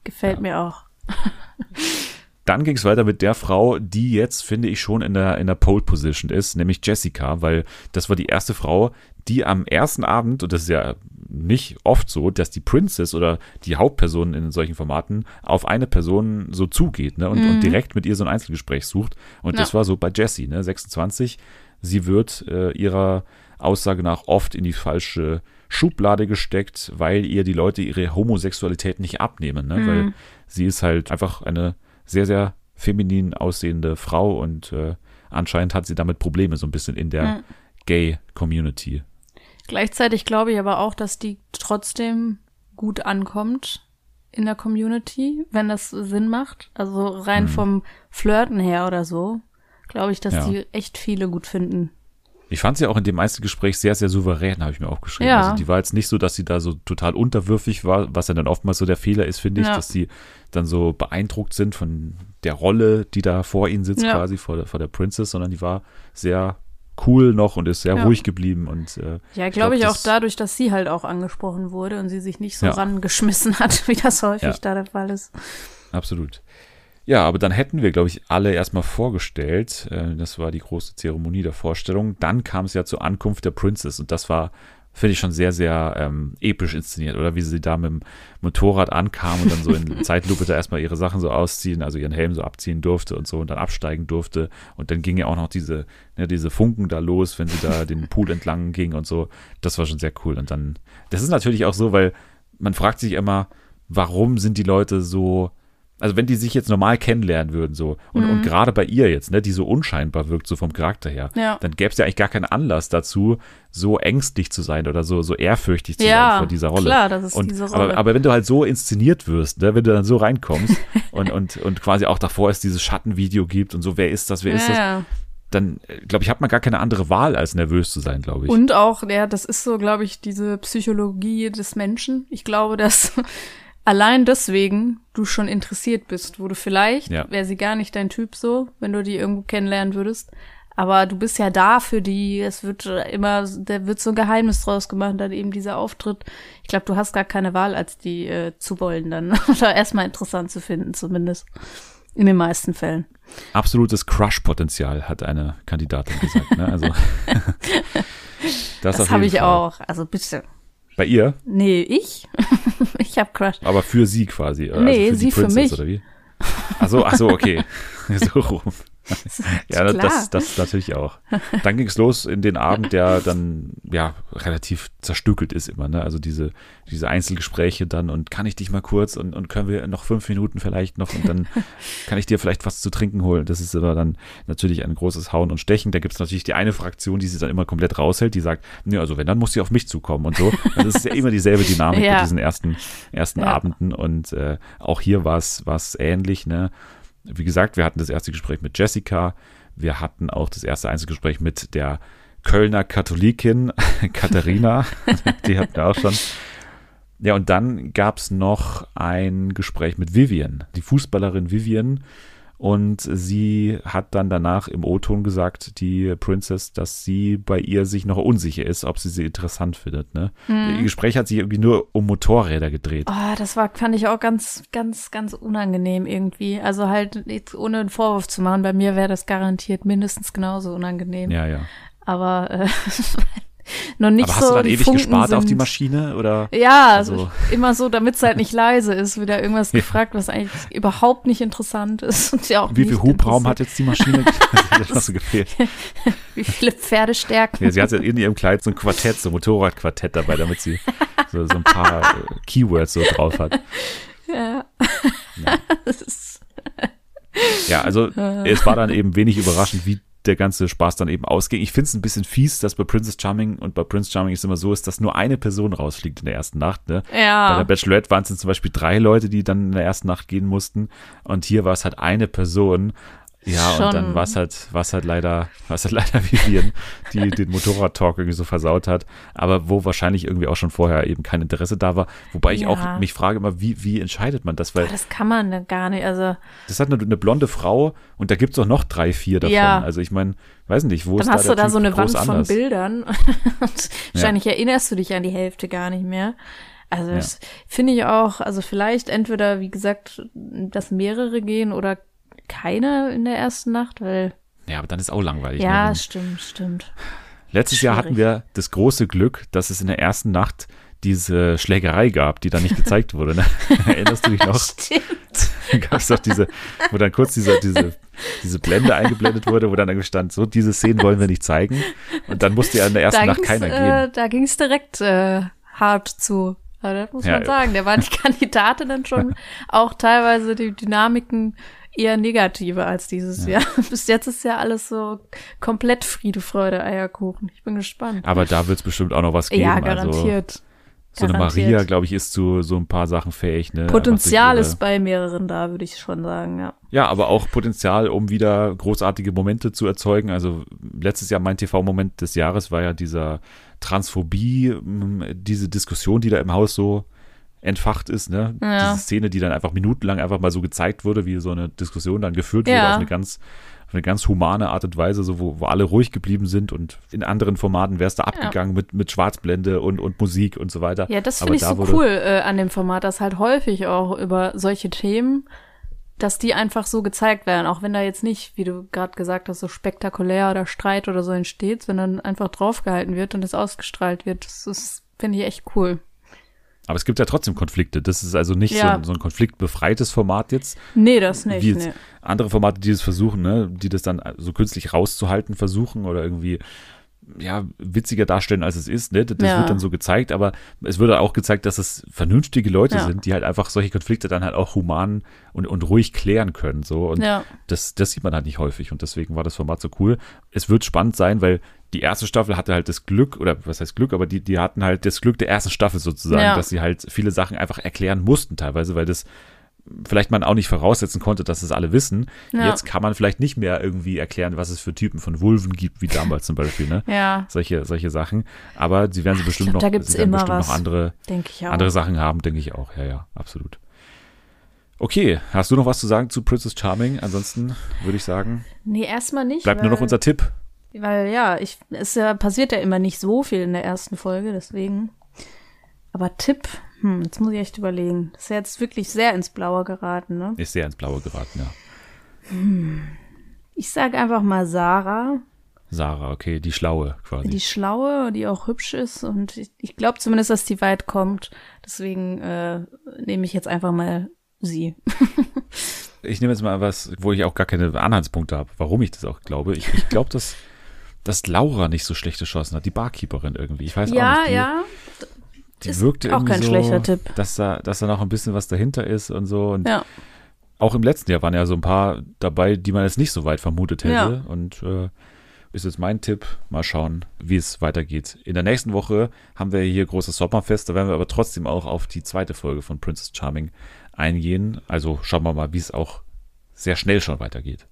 Gefällt Ja. mir auch. Dann ging es weiter mit der Frau, die jetzt, finde ich, schon in der, in der Pole Position ist, nämlich Jessica, weil das war die erste Frau, die am ersten Abend, und das ist ja nicht oft so, dass die Princess oder die Hauptperson in solchen Formaten auf eine Person so zugeht ne, und, und direkt mit ihr so ein Einzelgespräch sucht. Und das Mhm. Ja. war so bei Jessie, ne, 26. Sie wird äh, ihrer Aussage nach oft in die falsche Schublade gesteckt, weil ihr die Leute ihre Homosexualität nicht abnehmen, ne? Mhm. weil sie ist halt einfach eine sehr, sehr feminin aussehende Frau und äh, anscheinend hat sie damit Probleme so ein bisschen in der Mhm. Gay-Community. Gleichzeitig glaube ich aber auch, dass die trotzdem gut ankommt in der Community, wenn das Sinn macht. Also rein vom Flirten her oder so, glaube ich, dass Mhm. Ja. die echt viele gut finden. Ich fand sie auch in dem Einzelgespräch sehr, sehr souverän, habe ich mir aufgeschrieben. Ja. Also die war jetzt nicht so, dass sie da so total unterwürfig war, was ja dann oftmals so der Fehler ist, finde ich, Ja. dass sie dann so beeindruckt sind von der Rolle, die da vor ihnen sitzt, Ja. quasi vor der, vor der Princess, sondern die war sehr cool noch und ist sehr Ja. ruhig geblieben und äh, Ja, glaube ich, glaub, auch das- dadurch, dass sie halt auch angesprochen wurde und sie sich nicht so Ja. rangeschmissen hat, wie das häufig Ja. da der Fall ist. Absolut. Ja, aber dann hätten wir, glaube ich, alle erstmal vorgestellt. Äh, das war die große Zeremonie der Vorstellung. Dann kam es ja zur Ankunft der Princess und das war, finde ich, schon sehr, sehr ähm, episch inszeniert, oder wie sie da mit dem Motorrad ankam und dann so in Zeitlupe da erstmal ihre Sachen so ausziehen, also ihren Helm so abziehen durfte und so und dann absteigen durfte. Und dann ging ja auch noch diese, ne, diese Funken da los, wenn sie da den Pool entlang ging und so. Das war schon sehr cool. Und dann, das ist natürlich auch so, weil man fragt sich immer, warum sind die Leute so also wenn die sich jetzt normal kennenlernen würden so und, Mhm. und gerade bei ihr jetzt, ne, die so unscheinbar wirkt, so vom Charakter her, Ja. dann gäbe es ja eigentlich gar keinen Anlass dazu, so ängstlich zu sein oder so, so ehrfürchtig zu Ja, sein vor dieser Rolle. klar, das ist und, diese Rolle. Aber, aber wenn du halt so inszeniert wirst, ne, wenn du dann so reinkommst und, und, und quasi auch davor es dieses Schattenvideo gibt und so, wer ist das, wer ist das? ja, dann, glaube ich, hat man gar keine andere Wahl, als nervös zu sein, glaube ich. Und auch, ja, das ist so, glaube ich, diese Psychologie des Menschen. Ich glaube, dass allein deswegen du schon interessiert bist, wo du vielleicht, Ja. wäre sie gar nicht dein Typ so, wenn du die irgendwo kennenlernen würdest. Aber du bist ja da für die, es wird immer, da wird so ein Geheimnis draus gemacht, dann eben dieser Auftritt. Ich glaube, du hast gar keine Wahl, als die äh, zu wollen dann. Oder erstmal interessant zu finden, zumindest. In den meisten Fällen. Absolutes Crush-Potenzial, hat eine Kandidatin gesagt. Ne? Also, das Das habe ich Fall. auch. Also bitte. Bei ihr, Nee, ich? ich hab Crush. aber für sie quasi. also Nee, für die sie für mich. Oder wie? Ach so, ach so, okay. so rum. Ja, Klar. das, das natürlich auch. Dann ging es los in den Abend, der dann ja relativ zerstückelt ist immer. Ne? Also diese, diese Einzelgespräche dann und kann ich dich mal kurz und, und können wir noch fünf Minuten vielleicht noch und dann kann ich dir vielleicht was zu trinken holen. Das ist aber dann natürlich ein großes Hauen und Stechen. Da gibt es natürlich die eine Fraktion, die sie dann immer komplett raushält, die sagt, nee, also wenn, dann muss sie auf mich zukommen und so. Also es ist ja immer dieselbe Dynamik Ja. bei diesen ersten, ersten Ja. Abenden und äh, auch hier war es war es ähnlich, ne? Wie gesagt, wir hatten das erste Gespräch mit Jessica, wir hatten auch das erste Einzelgespräch mit der Kölner Katholikin Katharina, die hatten wir auch schon. Ja, und dann gab es noch ein Gespräch mit Vivian, die Fußballerin Vivian. Und sie hat dann danach im O-Ton gesagt, die Princess, dass sie bei ihr sich noch unsicher ist, ob sie sie interessant findet. Ne? Ihr Gespräch hat sich irgendwie nur um Motorräder gedreht. Oh, das war, fand ich auch ganz, ganz, ganz unangenehm irgendwie. Also halt, ohne einen Vorwurf zu machen, bei mir wäre das garantiert mindestens genauso unangenehm. Ja, ja. Aber äh, noch nicht Aber hast so. du dann ewig Funken gespart auf die sind- Maschine? Oder? Ja, Also- also immer so, damit es halt nicht leise ist, wieder irgendwas Ja. gefragt, was eigentlich überhaupt nicht interessant ist und ja auch Wie viel Hubraum hat jetzt die Maschine? Das noch so gefehlt. Wie viele Pferdestärken? Ja, sie hat ja in ihrem Kleid so ein Quartett, so ein Motorradquartett dabei, damit sie so, so ein paar äh, Keywords so drauf hat. Ja. Ist, Ja, also es war dann eben wenig überraschend, wie der ganze Spaß dann eben ausging. Ich finde es ein bisschen fies, dass bei Princess Charming und bei Prince Charming es immer so ist, dass nur eine Person rausfliegt in der ersten Nacht. Ne? Bei der ja. Bachelorette waren es zum Beispiel drei Leute, die dann in der ersten Nacht gehen mussten. Und hier war es halt eine Person. Ja, und dann Schon. war es halt, war's halt leider, war es halt leider Vivian, die den Motorrad-Talk irgendwie so versaut hat. Aber wo wahrscheinlich irgendwie auch schon vorher eben kein Interesse da war. Wobei ich Ja. auch mich frage immer, wie, wie entscheidet man das? Weil Aber das kann man dann gar nicht. Also das hat eine, eine blonde Frau und da gibt es auch noch drei, vier davon. Ja. Also ich meine, weiß nicht, wo ist dann da hast du da typ so eine Wand von anders? Bildern und wahrscheinlich erinnerst du dich an die Hälfte gar nicht mehr. Also Ja. das finde ich auch, also vielleicht entweder, wie gesagt, dass mehrere gehen oder keiner in der ersten Nacht, weil Ja, aber dann ist auch langweilig. ja, ne? stimmt, stimmt. Letztes Jahr hatten wir das große Glück, dass es in der ersten Nacht diese Schlägerei gab, die dann nicht gezeigt wurde. Ne? Erinnerst du dich noch? Stimmt. Da gab es doch diese, wo dann kurz diese, diese, diese Blende eingeblendet wurde, wo dann irgendwie stand, so diese Szenen wollen wir nicht zeigen. Und dann musste ja in der ersten Da Nacht keiner äh, gehen. da ging es direkt äh, hart zu. Also das muss Ja, man ja. sagen. Der war die Kandidatin dann schon auch teilweise die Dynamiken eher negative als dieses Jahr. Bis jetzt ist ja alles so komplett Friede, Freude, Eierkuchen. Ich bin gespannt. Aber da wird es bestimmt auch noch was geben. ja, Also, garantiert. so eine garantiert. Maria, glaube ich, ist zu so ein paar Sachen fähig. Ne? Potenzial ihre- ist bei mehreren da, würde ich schon sagen, ja. Ja, aber auch Potenzial, um wieder großartige Momente zu erzeugen. Also letztes Jahr mein TV-Moment des Jahres war ja dieser Transphobie, diese Diskussion, die da im Haus so entfacht ist, ne? Ja. Diese Szene, die dann einfach minutenlang einfach mal so gezeigt wurde, wie so eine Diskussion dann geführt wurde Ja. auf eine ganz auf eine ganz humane Art und Weise, so wo, wo alle ruhig geblieben sind und in anderen Formaten wäre es da abgegangen mit, mit Schwarzblende und, und Musik und so weiter. Ja, das finde ich da so cool äh, an dem Format, dass halt häufig auch über solche Themen, dass die einfach so gezeigt werden, auch wenn da jetzt nicht, wie du gerade gesagt hast, so spektakulär oder Streit oder so entsteht, sondern einfach draufgehalten wird und es ausgestrahlt wird. Das ist, finde ich echt cool. Aber es gibt ja trotzdem Konflikte. Das ist also nicht so, Ja. ein, so ein konfliktbefreites Format jetzt, Nee, das nicht. wie Nee. andere Formate, die das versuchen, ne, die das dann so künstlich rauszuhalten versuchen oder irgendwie ja, witziger darstellen, als es ist. Ne? Das Ja. wird dann so gezeigt, aber es wird auch gezeigt, dass es vernünftige Leute Ja. sind, die halt einfach solche Konflikte dann halt auch human und, und ruhig klären können. So. Und Ja. das, das sieht man halt nicht häufig und deswegen war das Format so cool. Es wird spannend sein, weil die erste Staffel hatte halt das Glück, oder was heißt Glück, aber die, die hatten halt das Glück der ersten Staffel sozusagen, dass sie halt viele Sachen einfach erklären mussten teilweise, weil das vielleicht man auch nicht voraussetzen konnte, dass es alle wissen. Ja. Jetzt kann man vielleicht nicht mehr irgendwie erklären, was es für Typen von Vulven gibt, wie damals zum Beispiel, ne? Ja, Solche, solche Sachen. Aber sie werden sie bestimmt glaub, da noch, gibt's sie werden immer bestimmt was. noch andere, andere Sachen haben, denke ich auch. Ja, ja, absolut. Okay, hast du noch was zu sagen zu Princess Charming? Ansonsten würde ich sagen, nee, erstmal nicht. bleibt nur noch unser Tipp. Weil ja, ich, es ja, passiert ja immer nicht so viel in der ersten Folge, deswegen. Aber Tipp, hm, jetzt muss ich echt überlegen. Das ist ja jetzt wirklich sehr ins Blaue geraten, ne? Ist sehr ins Blaue geraten, ja. Ich sage einfach mal Sarah, Sarah, okay, die Schlaue quasi. die Schlaue, die auch hübsch ist und ich, ich glaube zumindest, dass die weit kommt. Deswegen äh, nehme ich jetzt einfach mal sie. ich nehme jetzt mal was, wo ich auch gar keine Anhaltspunkte habe, warum ich das auch glaube. Ich, ich glaube, dass, dass Laura nicht so schlechte Chancen hat, die Barkeeperin irgendwie. Ich weiß auch ja, nicht. Die, ja. Die ist wirkte auch kein so, schlechter Tipp. Dass da, dass da noch ein bisschen was dahinter ist und so. Und Ja. auch im letzten Jahr waren ja so ein paar dabei, die man jetzt nicht so weit vermutet hätte. Ja. Und äh, ist jetzt mein Tipp. Mal schauen, wie es weitergeht. In der nächsten Woche haben wir hier großes Sommerfest. Da werden wir aber trotzdem auch auf die zweite Folge von Princess Charming eingehen. Also schauen wir mal, wie es auch sehr schnell schon weitergeht.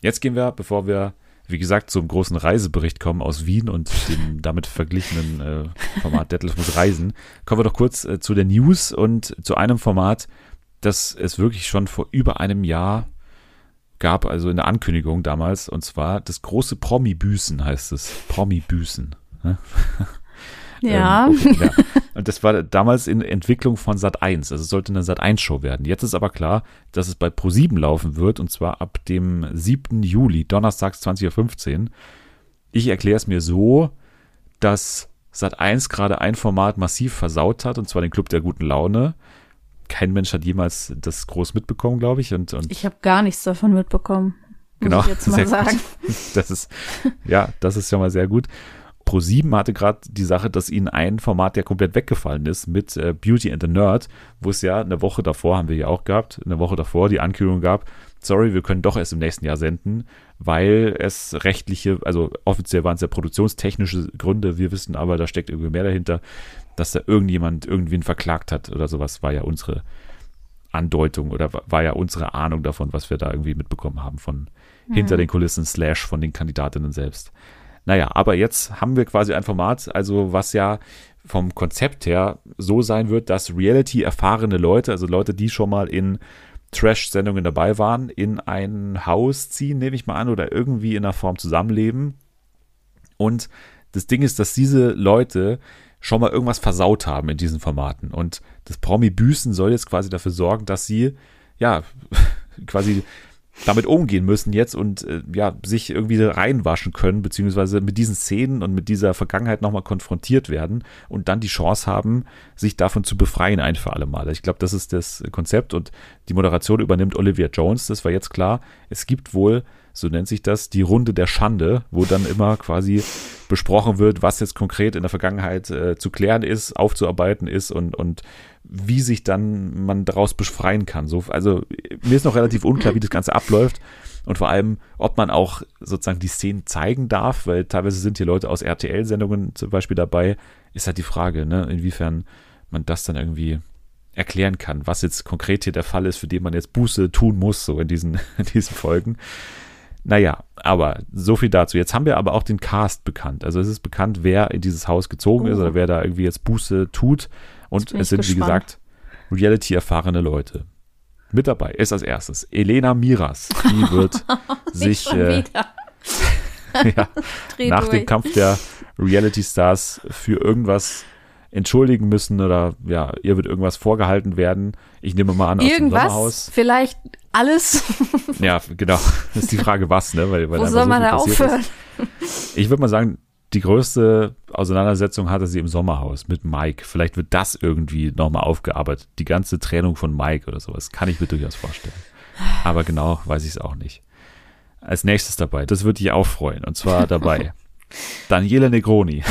Jetzt gehen wir, bevor wir, wie gesagt, zum großen Reisebericht kommen aus Wien und dem damit verglichenen äh, Format Detlef muss reisen, kommen wir doch kurz äh, zu der News und zu einem Format, das es wirklich schon vor über einem Jahr gab, also in der Ankündigung damals, und zwar das große Promi-Büßen heißt es. Promi-Büßen. Ja. Ähm, okay, ja. Und das war damals in Entwicklung von Sat 1. Also es sollte eine Sat 1 Show werden. Jetzt ist aber klar, dass es bei Pro7 laufen wird und zwar ab dem 7. Juli, donnerstags 20.15 Uhr. Ich erkläre es mir so, dass Sat 1 gerade ein Format massiv versaut hat und zwar den Club der guten Laune. Kein Mensch hat jemals das groß mitbekommen, glaube ich. Und, und Ich habe gar nichts davon mitbekommen. Muss Genau, ich jetzt mal sehr gut. sagen. das ist, ja, das ist ja mal sehr gut. Pro7 hatte gerade die Sache, dass ihnen ein Format ja komplett weggefallen ist mit äh, Beauty and the Nerd, wo es ja eine Woche davor, haben wir ja auch gehabt, eine Woche davor die Ankündigung gab, sorry, wir können doch erst im nächsten Jahr senden, weil es rechtliche, also offiziell waren es ja produktionstechnische Gründe, wir wissen aber, da steckt irgendwie mehr dahinter, dass da irgendjemand irgendwen verklagt hat oder sowas, war ja unsere Andeutung oder wa- war ja unsere Ahnung davon, was wir da irgendwie mitbekommen haben von hinter den Kulissen slash von den Kandidatinnen selbst. Naja, aber jetzt haben wir quasi ein Format, also was ja vom Konzept her so sein wird, dass Reality-erfahrene Leute, also Leute, die schon mal in Trash-Sendungen dabei waren, in ein Haus ziehen, nehme ich mal an, oder irgendwie in einer Form zusammenleben. Und das Ding ist, dass diese Leute schon mal irgendwas versaut haben in diesen Formaten. Und das Promi-Büßen soll jetzt quasi dafür sorgen, dass sie, ja, quasi damit umgehen müssen jetzt und äh, ja, sich irgendwie reinwaschen können, beziehungsweise mit diesen Szenen und mit dieser Vergangenheit nochmal konfrontiert werden und dann die Chance haben, sich davon zu befreien ein für alle Male. Ich glaube, das ist das Konzept und die Moderation übernimmt Olivia Jones, das war jetzt klar. Es gibt wohl, so nennt sich das, die Runde der Schande, wo dann immer quasi besprochen wird, was jetzt konkret in der Vergangenheit äh, zu klären ist, aufzuarbeiten ist und, und wie sich dann man daraus befreien kann. So, also mir ist noch relativ unklar, wie das Ganze abläuft und vor allem, ob man auch sozusagen die Szenen zeigen darf, weil teilweise sind hier Leute aus RTL-Sendungen zum Beispiel dabei, ist halt die Frage, ne, inwiefern man das dann irgendwie erklären kann, was jetzt konkret hier der Fall ist, für den man jetzt Buße tun muss, so in diesen, in diesen Folgen. Naja, aber so viel dazu. Jetzt haben wir aber auch den Cast bekannt. Also es ist bekannt, wer in dieses Haus gezogen ist Oh. oder wer da irgendwie jetzt Buße tut. Und es sind, wie gespannt. gesagt, Reality-erfahrene Leute. Mit dabei ist als erstes Elena Miras. Die wird sich äh, ja, nach durch. dem Kampf der Reality-Stars für irgendwas entschuldigen müssen oder ja, ihr wird irgendwas vorgehalten werden. Ich nehme mal an, aus dem Irgendwas, Sommerhaus. vielleicht alles. Ja, genau. Das ist die Frage, was, ne? Weil, weil Wo soll so man da aufhören? Ist. Ich würde mal sagen, die größte Auseinandersetzung hatte sie im Sommerhaus mit Mike. Vielleicht wird das irgendwie nochmal aufgearbeitet. Die ganze Trennung von Mike oder sowas. Kann ich mir durchaus vorstellen. Aber genau weiß ich es auch nicht. Als nächstes dabei, das wird dich auch freuen. Und zwar dabei Daniele Negroni.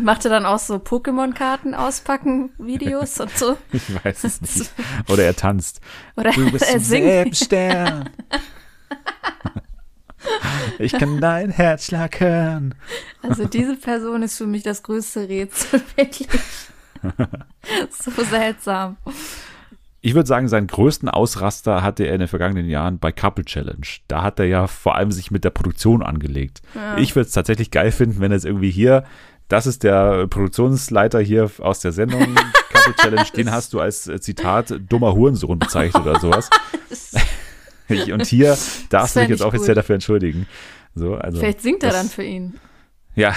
Macht er dann auch so Pokémon-Karten auspacken, Videos und so? Ich weiß es nicht. Oder er tanzt. Oder Du bist er ein singt. Ich kann dein Herzschlag hören. Also diese Person ist für mich das größte Rätsel, wirklich. so seltsam. Ich würde sagen, seinen größten Ausraster hatte er in den vergangenen Jahren bei Couple Challenge. Da hat er ja vor allem sich mit der Produktion angelegt. Ja. Ich würde es tatsächlich geil finden, wenn er jetzt irgendwie hier, das ist der Produktionsleiter hier aus der Sendung Couple Challenge, den hast du als äh, Zitat dummer Hurensohn bezeichnet oder sowas. Ich- Und hier darfst du dich jetzt offiziell gut. dafür entschuldigen. So, also, Vielleicht singt er das- dann für ihn. Ja,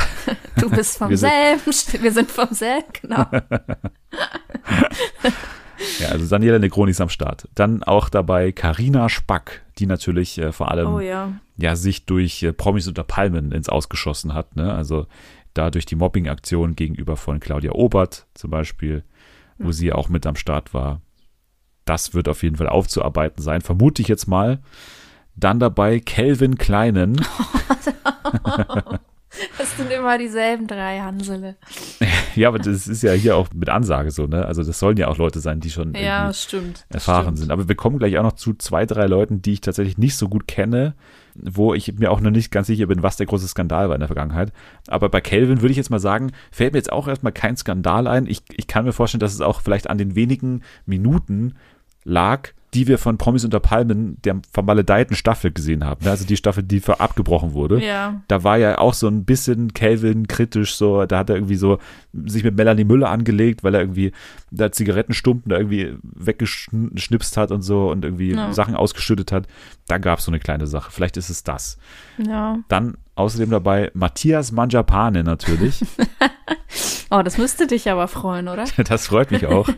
Du bist vom selben, wir sind vom selben, genau. also Daniela Negroni ist am Start. Dann auch dabei Karina Spack, die natürlich äh, vor allem Oh ja. ja sich durch äh, Promis unter Palmen ins Ausgeschossen hat. Ne? Also da durch die Mobbing-Aktion gegenüber von Claudia Obert zum Beispiel, wo sie auch mit am Start war. Das wird auf jeden Fall aufzuarbeiten sein, vermute ich jetzt mal. Dann dabei Kelvin Kleinen. Das sind immer dieselben drei Hansele. ja, aber das ist ja hier auch mit Ansage so, ne? Also das sollen ja auch Leute sein, die schon Ja, stimmt. erfahren stimmt. sind. Aber wir kommen gleich auch noch zu zwei, drei Leuten, die ich tatsächlich nicht so gut kenne, wo ich mir auch noch nicht ganz sicher bin, was der große Skandal war in der Vergangenheit. Aber bei Kelvin würde ich jetzt mal sagen, fällt mir jetzt auch erstmal kein Skandal ein. Ich, ich kann mir vorstellen, dass es auch vielleicht an den wenigen Minuten lag, die wir von Promis unter Palmen der vermaledeiten Staffel gesehen haben. ne? Also die Staffel, die für abgebrochen wurde Ja. da war ja auch so ein bisschen Calvin kritisch, so, da hat er irgendwie so sich mit Melanie Müller angelegt, weil er irgendwie da Zigarettenstumpen da irgendwie weggeschnipst hat und so und irgendwie Ja. Sachen ausgeschüttet hat. Da gab es so eine kleine Sache. Vielleicht ist es das. Ja. Dann außerdem dabei Matthias Manjapane natürlich. Oh, das müsste dich aber freuen, oder? Das freut mich auch.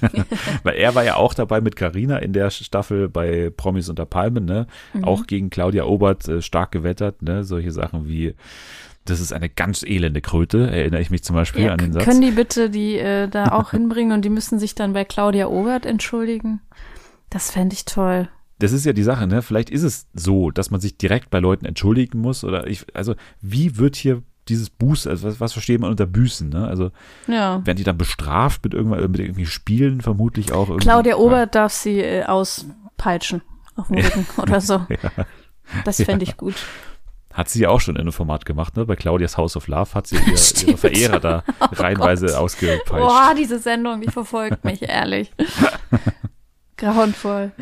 Weil er war ja auch dabei mit Carina in der Staffel bei Promis unter Palmen, ne? Mhm. Auch gegen Claudia Obert äh, stark gewettert, ne? Solche Sachen wie, das ist eine ganz elende Kröte, erinnere ich mich zum Beispiel Ja, an den Satz. können die bitte die äh, da auch hinbringen und die müssen sich dann bei Claudia Obert entschuldigen? Das fände ich toll. Das ist ja die Sache, ne? Vielleicht ist es so, dass man sich direkt bei Leuten entschuldigen muss oder ich, also wie wird hier dieses Buß, also was, was versteht man unter Büßen, ne? Also Ja. werden die dann bestraft mit irgendwann, mit irgendwie Spielen vermutlich auch irgendwie? Claudia Obert darf sie äh, auspeitschen auf dem Rücken oder so. Das fände ich gut. Hat sie ja auch schon in einem Format gemacht, ne? Bei Claudias House of Love hat sie ihr, ihre. Oh Verehrer da reihenweise ausgepeitscht. Boah, diese Sendung, die verfolgt mich, ehrlich. Grauenvoll.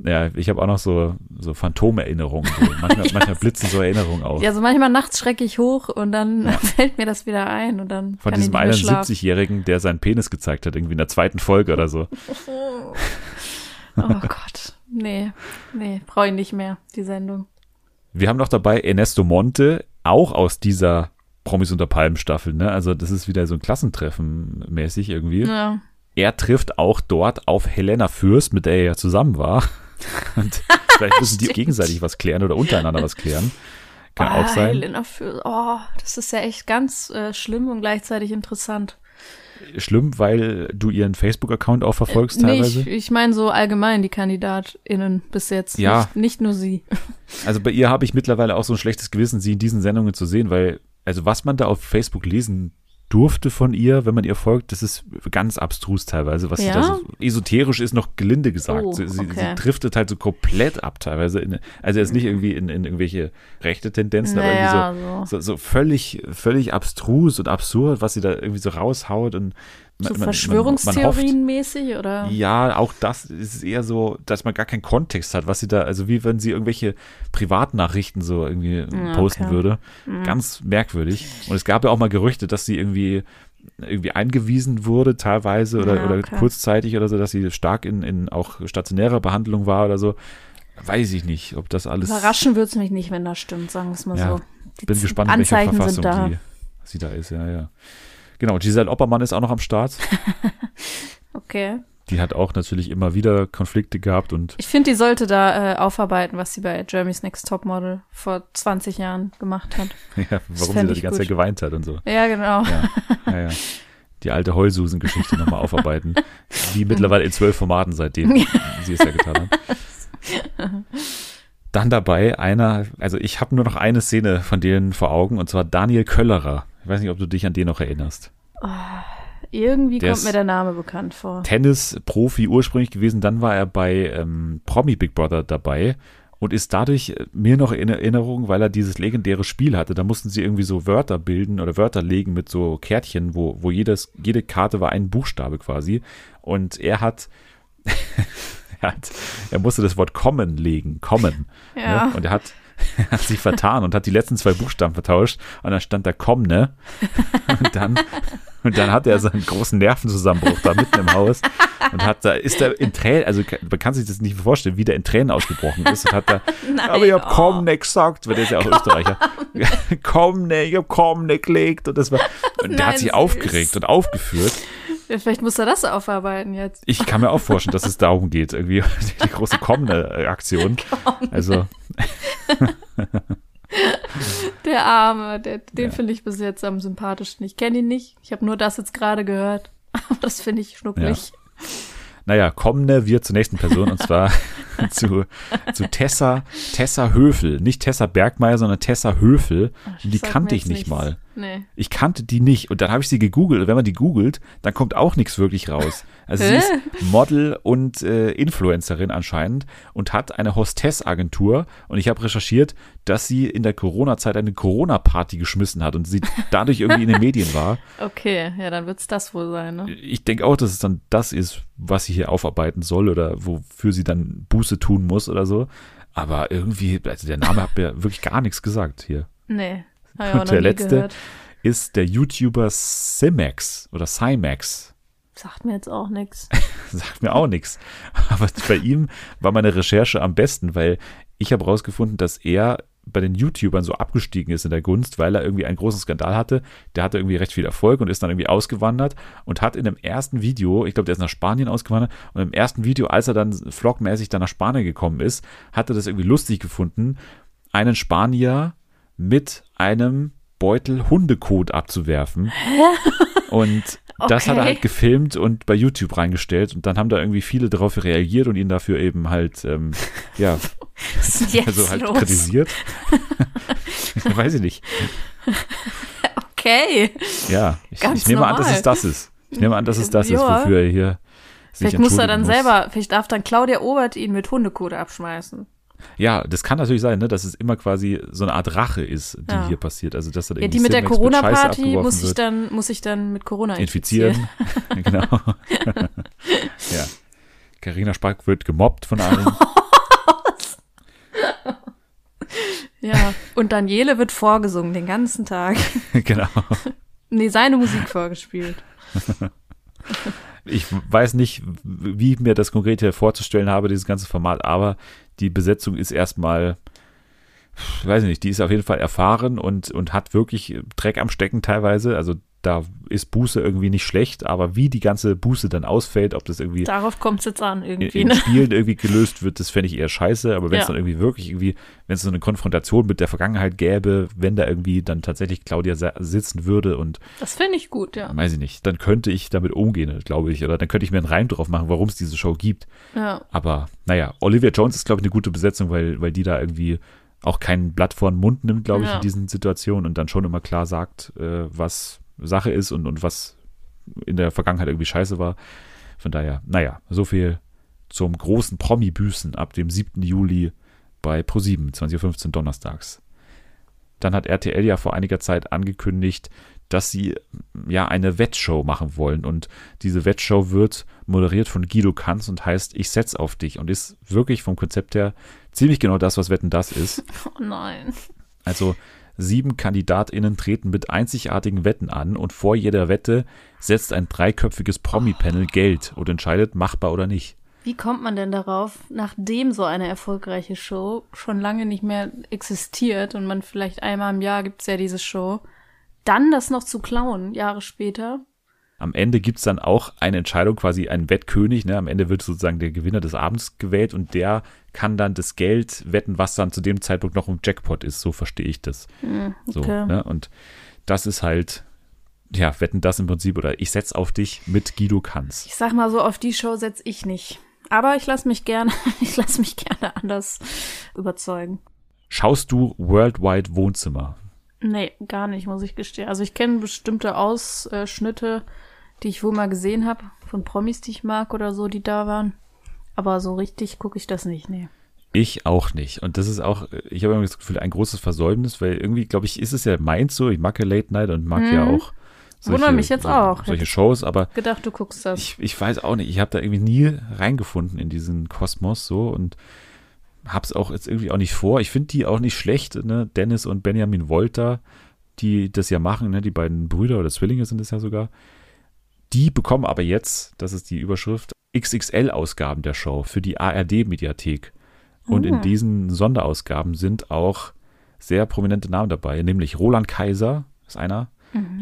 Ja, ich habe auch noch so, so Phantomerinnerungen. So. Manchmal, manchmal blitzen so Erinnerungen auf. Ja, so manchmal nachts schrecke ich hoch und dann fällt mir das wieder ein und dann Von diesem ich nicht mehr schlafen. 71-Jährigen, der seinen Penis gezeigt hat, irgendwie in der zweiten Folge oder so. Oh Gott. Nee, nee, brauche ich nicht mehr, die Sendung. Wir haben noch dabei Ernesto Monte, auch aus dieser Promis unter Palmen Staffel, ne? Also das ist wieder so ein Klassentreffen mäßig irgendwie. Ja. Er trifft auch dort auf Helena Fürst, mit der er ja zusammen war. Und vielleicht müssen die Stimmt. gegenseitig was klären oder untereinander was klären. Kann auch Ah, sein. Helena für, oh, das ist ja echt ganz äh, schlimm und gleichzeitig interessant. Schlimm, weil du ihren Facebook-Account auch verfolgst Nee, teilweise. ich, ich meine so allgemein die KandidatInnen bis jetzt. Ja. Nicht, nicht nur sie. Also bei ihr habe ich mittlerweile auch so ein schlechtes Gewissen, sie in diesen Sendungen zu sehen, weil, also was man da auf Facebook lesen durfte von ihr, wenn man ihr folgt, das ist ganz abstrus teilweise, was sie Ja? da so esoterisch ist, noch gelinde gesagt. Oh, sie, sie, okay. sie driftet halt so komplett ab teilweise. In, also jetzt nicht irgendwie in, in irgendwelche rechte Tendenzen, aber Naja, irgendwie so. so, so, so völlig, völlig abstrus und absurd, was sie da irgendwie so raushaut und So man- man- man- Verschwörungstheorien mäßig oder? ja, auch das ist eher so, dass man gar keinen Kontext hat, was sie da, also wie wenn sie irgendwelche Privatnachrichten so irgendwie posten okay. würde. Ganz merkwürdig. Und es gab ja auch mal Gerüchte, dass sie irgendwie irgendwie eingewiesen wurde teilweise oder, Ja, oder okay. kurzzeitig oder so, dass sie stark in, in auch stationärer Behandlung war oder so. Weiß ich nicht, ob das alles. Überraschen würde es mich nicht, wenn das stimmt, sagen wir es mal Ja, so. Die bin gespannt, Anzeichen Verfassung sind da. die sie da ist, ja, ja. Genau, Giselle Oppermann ist auch noch am Start. Okay. Die hat auch natürlich immer wieder Konflikte gehabt und Ich finde, die sollte da äh, aufarbeiten, was sie bei Jeremy's Next Topmodel vor 20 Jahren gemacht hat. Ja, warum sie da die ganze gut. Zeit geweint hat und so. Ja, genau. Ja, ja, ja. Die alte Heulsusen-Geschichte nochmal aufarbeiten. Die mittlerweile in zwölf Formaten seitdem sie es ja getan hat. Dann dabei einer, also ich habe nur noch eine Szene von denen vor Augen und zwar Daniel Köllerer. Ich weiß nicht, ob du dich an den noch erinnerst. Irgendwie Der kommt mir der Name bekannt vor. Tennis-Profi ursprünglich gewesen, dann war er bei ähm, Promi Big Brother dabei und ist dadurch äh, mir noch in Erinnerung, weil er dieses legendäre Spiel hatte. Da mussten sie irgendwie so Wörter bilden oder Wörter legen mit so Kärtchen, wo, wo jedes, jede Karte war ein Buchstabe quasi. Und er hat, er hat, er musste das Wort kommen legen, kommen. Ja. Ne? Und er hat, hat sich vertan und hat die letzten zwei Buchstaben vertauscht und dann stand da komm, ne? Und dann, und dann hatte er seinen großen Nervenzusammenbruch da mitten im Haus und hat da, ist er in Tränen, also man kann sich das nicht vorstellen, wie der in Tränen ausgebrochen ist und hat da, Nein, aber ich hab oh. komm, ne gesagt, weil der ist ja auch Österreicher. komm, ne, ich hab komm, ne gelegt und das war, und der Nein, hat sich süß. aufgeregt und aufgeführt. Ja, Vielleicht muss er das aufarbeiten jetzt. Ich kann mir auch vorstellen, dass es darum geht, irgendwie die große kommende Aktion. Also, Der Arme, der, den Ja. finde ich bis jetzt am sympathischsten. Ich kenne ihn nicht. Ich habe nur das jetzt gerade gehört. Aber das finde ich schnucklig. naja, kommende wir zur nächsten Person und zwar zu, zu Tessa, Tessa Höfel. Nicht Tessa Bergmeier, sondern Tessa Höfel. Und die kannte ich nicht nichts. mal. Nee. Ich kannte die nicht. Und dann habe ich sie gegoogelt. Und wenn man die googelt, dann kommt auch nichts wirklich raus. Also sie ist Model und äh, Influencerin anscheinend und hat eine Hostess-Agentur. Und ich habe recherchiert, dass sie in der Corona-Zeit eine Corona-Party geschmissen hat und sie dadurch irgendwie in den Medien war. Okay, ja, dann wird's das wohl sein, ne? Ich denke auch, dass es dann das ist, was sie hier aufarbeiten soll oder wofür sie dann Buße tun muss oder so. Aber irgendwie, also der Name hat mir wirklich gar nichts gesagt hier. Nee. Auch Und der letzte Gehört. ist der YouTuber Simax oder Cymax. Sagt mir jetzt auch nichts. Sagt mir auch nichts. Aber bei ihm war meine Recherche am besten, weil ich habe rausgefunden, dass er bei den YouTubern so abgestiegen ist in der Gunst, weil er irgendwie einen großen Skandal hatte. Der hatte irgendwie recht viel Erfolg und ist dann irgendwie ausgewandert und hat in dem ersten Video, ich glaube, der ist nach Spanien ausgewandert, und im ersten Video, als er dann vlogmäßig dann nach Spanien gekommen ist, hat er das irgendwie lustig gefunden, einen Spanier mit einem Beutel Hundekot abzuwerfen. Und das hat er Okay. halt gefilmt und bei YouTube reingestellt und dann haben da irgendwie viele darauf reagiert und ihn dafür eben halt, ähm, ja, ist also halt los? kritisiert. Weiß ich nicht. Okay. Ja, ich, ich nehme an, dass normal. es das ist. Ich nehme an, dass es das ist, Ja. wofür er hier sich Vielleicht muss er dann muss. selber, vielleicht darf dann Claudia Obert ihn mit Hundekot abschmeißen. Ja, das kann natürlich sein, ne, dass es immer quasi so eine Art Rache ist, die Ja. hier passiert. Also, dass er Ja, die mit der Corona-Party muss ich dann, muss ich dann mit Corona infizieren. genau. ja. Carina Spack wird gemobbt von allen. Ja. Und Daniele wird vorgesungen den ganzen Tag. genau. Nee, seine Musik vorgespielt. Ich weiß nicht, wie ich mir das konkret hier vorzustellen habe, dieses ganze Format, aber die Besetzung ist erstmal, ich weiß nicht, die ist auf jeden Fall erfahren und, und hat wirklich Dreck am Stecken teilweise. Also da ist Buße irgendwie nicht schlecht, aber wie die ganze Buße dann ausfällt, ob das irgendwie Darauf kommt's jetzt an in, irgendwie. in Ne? Spielen irgendwie gelöst wird, das fände ich eher scheiße. Aber wenn es Ja. dann irgendwie wirklich irgendwie, wenn es so eine Konfrontation mit der Vergangenheit gäbe, wenn da irgendwie dann tatsächlich Claudia sitzen würde und Das finde ich gut, ja. weiß ich nicht, dann könnte ich damit umgehen, glaube ich. Oder dann könnte ich mir einen Reim drauf machen, warum es diese Show gibt. Ja. Aber naja, Olivia Jones ist, glaube ich, eine gute Besetzung, weil, weil die da irgendwie auch kein Blatt vor den Mund nimmt, glaube ich, Ja. in diesen Situationen und dann schon immer klar sagt, äh, was Sache ist und, und was in der Vergangenheit irgendwie scheiße war. Von daher, naja, so viel zum großen Promi-Büßen ab dem 7. Juli bei Pro7, 20.15 Uhr donnerstags. Dann hat RTL ja vor einiger Zeit angekündigt, dass sie ja eine Wettshow machen wollen. Und diese Wettshow wird moderiert von Guido Kanz und heißt Ich setz auf dich und ist wirklich vom Konzept her ziemlich genau das, was Wetten das ist. Oh nein. Also sieben KandidatInnen treten mit einzigartigen Wetten an und vor jeder Wette setzt ein dreiköpfiges Promi-Panel Geld und entscheidet, machbar oder nicht. Wie kommt man denn darauf, nachdem so eine erfolgreiche Show schon lange nicht mehr existiert und man vielleicht einmal im Jahr gibt's ja diese Show, dann das noch zu klauen, Jahre später? Am Ende gibt's dann auch eine Entscheidung, quasi ein Wettkönig. Ne? Am Ende wird sozusagen der Gewinner des Abends gewählt und der kann dann das Geld wetten, was dann zu dem Zeitpunkt noch im Jackpot ist. So verstehe ich das. So, okay. ne? Und das ist halt, ja, wetten das im Prinzip oder ich setz auf dich mit Guido Kanz. Ich sag mal so, auf die Show setz ich nicht. Aber ich lass mich gerne, ich lass mich gerne anders überzeugen. Schaust du Worldwide Wohnzimmer? Nee, gar nicht, muss ich gestehen. Also ich kenne bestimmte Ausschnitte, die ich wohl mal gesehen habe, von Promis, die ich mag oder so, die da waren. Aber so richtig gucke ich das nicht, nee. Ich auch nicht. Und das ist auch, ich habe irgendwie das Gefühl, ein großes Versäumnis, weil irgendwie, glaube ich, ist es ja meins so. Ich mag ja Late Night und mag ja auch solche, Wundert mich jetzt auch. solche Shows, aber Gedacht, du guckst das. ich, ich weiß auch nicht. Ich habe da irgendwie nie reingefunden in diesen Kosmos so und hab's auch jetzt irgendwie auch nicht vor. Ich finde die auch nicht schlecht, ne? Dennis und Benjamin Wolter, die das ja machen, ne? Die beiden Brüder oder Zwillinge sind es ja sogar. Die bekommen aber jetzt, das ist die Überschrift, XXL-Ausgaben der Show für die ARD-Mediathek. Und in diesen Sonderausgaben sind auch sehr prominente Namen dabei, nämlich Roland Kaiser ist einer,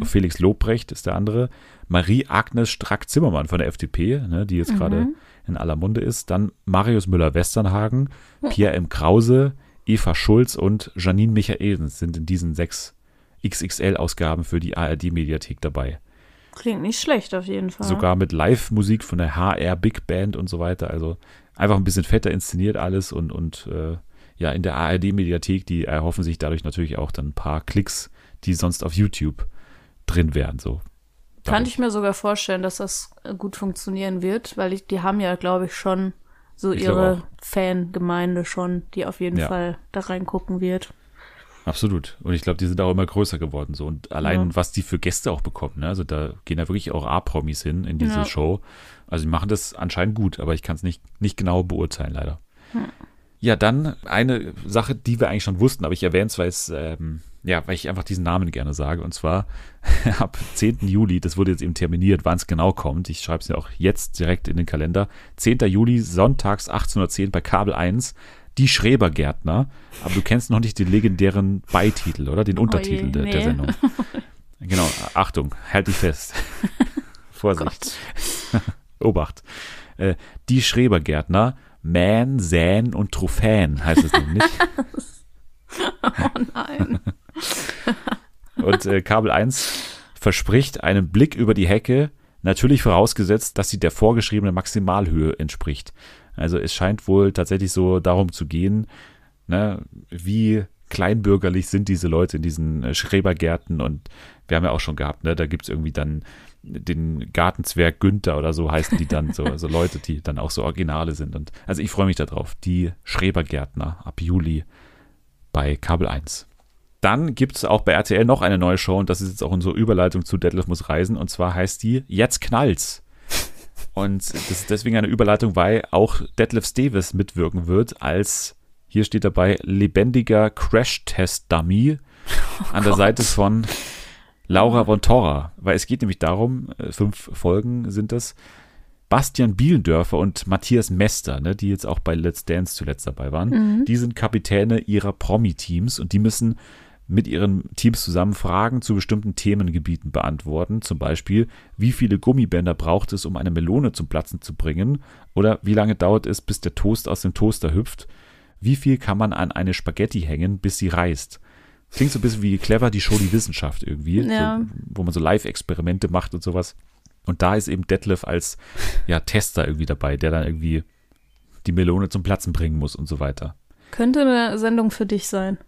Felix Lobrecht ist der andere, Marie-Agnes Strack-Zimmermann von der FDP, ne, die jetzt gerade in aller Munde ist, dann Marius Müller-Westernhagen, Pierre M. Krause, Eva Schulz und Janine Michaelsen sind in diesen sechs XXL-Ausgaben für die ARD-Mediathek dabei. Klingt nicht schlecht auf jeden Fall. Sogar mit Live-Musik von der HR Big Band und so weiter. Also einfach ein bisschen fetter inszeniert alles und, und äh, ja, in der ARD-Mediathek, die erhoffen sich dadurch natürlich auch dann ein paar Klicks, die sonst auf YouTube drin wären. So. Kann ich mir sogar vorstellen, dass das gut funktionieren wird, weil ich, die haben ja, glaube ich, schon so Ich ihre. Fangemeinde schon, die auf jeden Ja. Fall da reingucken wird. Absolut. Und ich glaube, die sind auch immer größer geworden. So. Und allein, Ja. was die für Gäste auch bekommen. Ne? Also da gehen ja wirklich auch A-Promis hin in diese Ja. Show. Also die machen das anscheinend gut, aber ich kann es nicht, nicht genau beurteilen, leider. Ja, dann eine Sache, die wir eigentlich schon wussten, aber ich erwähne es, weil es, ähm, ja, weil ich einfach diesen Namen gerne sage. Und zwar ab 10. Juli, das wurde jetzt eben terminiert, wann es genau kommt. Ich schreibe es ja auch jetzt direkt in den Kalender. 10. Juli, sonntags 1810 bei Kabel 1. Die Schrebergärtner. Aber du kennst noch nicht den legendären Beititel, oder? Den Untertitel je, der, der nee. Sendung. Genau, Achtung, halt dich fest. Vorsicht. Obacht. Äh, die Schrebergärtner, Man, Säen und Trophäen heißt es nämlich. Oh nein. Und äh, Kabel 1 verspricht einen Blick über die Hecke, natürlich vorausgesetzt, dass sie der vorgeschriebenen Maximalhöhe entspricht. Also es scheint wohl tatsächlich so darum zu gehen, ne, wie kleinbürgerlich sind diese Leute in diesen äh, Schrebergärten und wir haben ja auch schon gehabt, ne, da gibt's irgendwie dann den Gartenzwerg Günther oder so heißen die dann, so also Leute, die dann auch so Originale sind. Und also ich freue mich darauf, die Schrebergärtner ab Juli bei Kabel 1. Dann gibt es auch bei RTL noch eine neue Show und das ist jetzt auch unsere Überleitung zu Detlef muss reisen und zwar heißt die Jetzt knallt's. Und das ist deswegen eine Überleitung, weil auch Detlef Davis mitwirken wird als, hier steht dabei, lebendiger Crash-Test-Dummy an der Seite von Laura von Torra. Weil es geht nämlich darum, äh, fünf Folgen sind das, Bastian Bielendörfer und Matthias Mester, ne, die jetzt auch bei Let's Dance zuletzt dabei waren, die sind Kapitäne ihrer Promi-Teams und die müssen mit ihren Teams zusammen Fragen zu bestimmten Themengebieten beantworten. Zum Beispiel, wie viele Gummibänder braucht es, um eine Melone zum Platzen zu bringen? Oder wie lange dauert es, bis der Toast aus dem Toaster hüpft? Wie viel kann man an eine Spaghetti hängen, bis sie reißt? Klingt so ein bisschen wie clever die Show Die Wissenschaft irgendwie, Ja. so, wo man so Live-Experimente macht und sowas. Und da ist eben Detlef als ja, Tester irgendwie dabei, der dann irgendwie die Melone zum Platzen bringen muss und so weiter. Könnte eine Sendung für dich sein.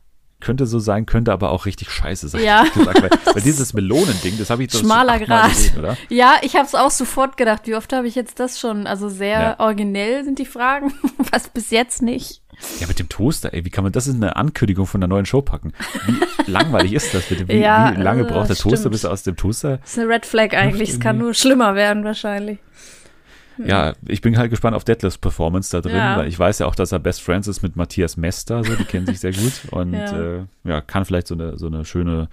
Könnte so sein, könnte aber auch richtig scheiße sein. Ja. Gesagt, weil, weil dieses Melonending, das habe ich doch Schmaler Grat. gesehen, oder? Ja, ich habe es auch sofort gedacht. Wie oft habe ich jetzt das schon? Also sehr Ja. originell sind die Fragen, was bis jetzt nicht. Ja, mit dem Toaster, ey, wie kann man das in eine Ankündigung von einer neuen Show packen? Wie langweilig ist das bitte? Wie, Ja, wie lange äh, braucht der Toaster, stimmt. bis er aus dem Toaster? Das ist eine Red Flag eigentlich. Es kann nur schlimmer werden wahrscheinlich. Ja, ich bin halt gespannt auf Detlefs Performance da drin, Ja. weil ich weiß ja auch, dass er Best Friends ist mit Matthias Mester, so, die kennen sich sehr gut und Ja. äh, ja, kann vielleicht so eine, so eine schöne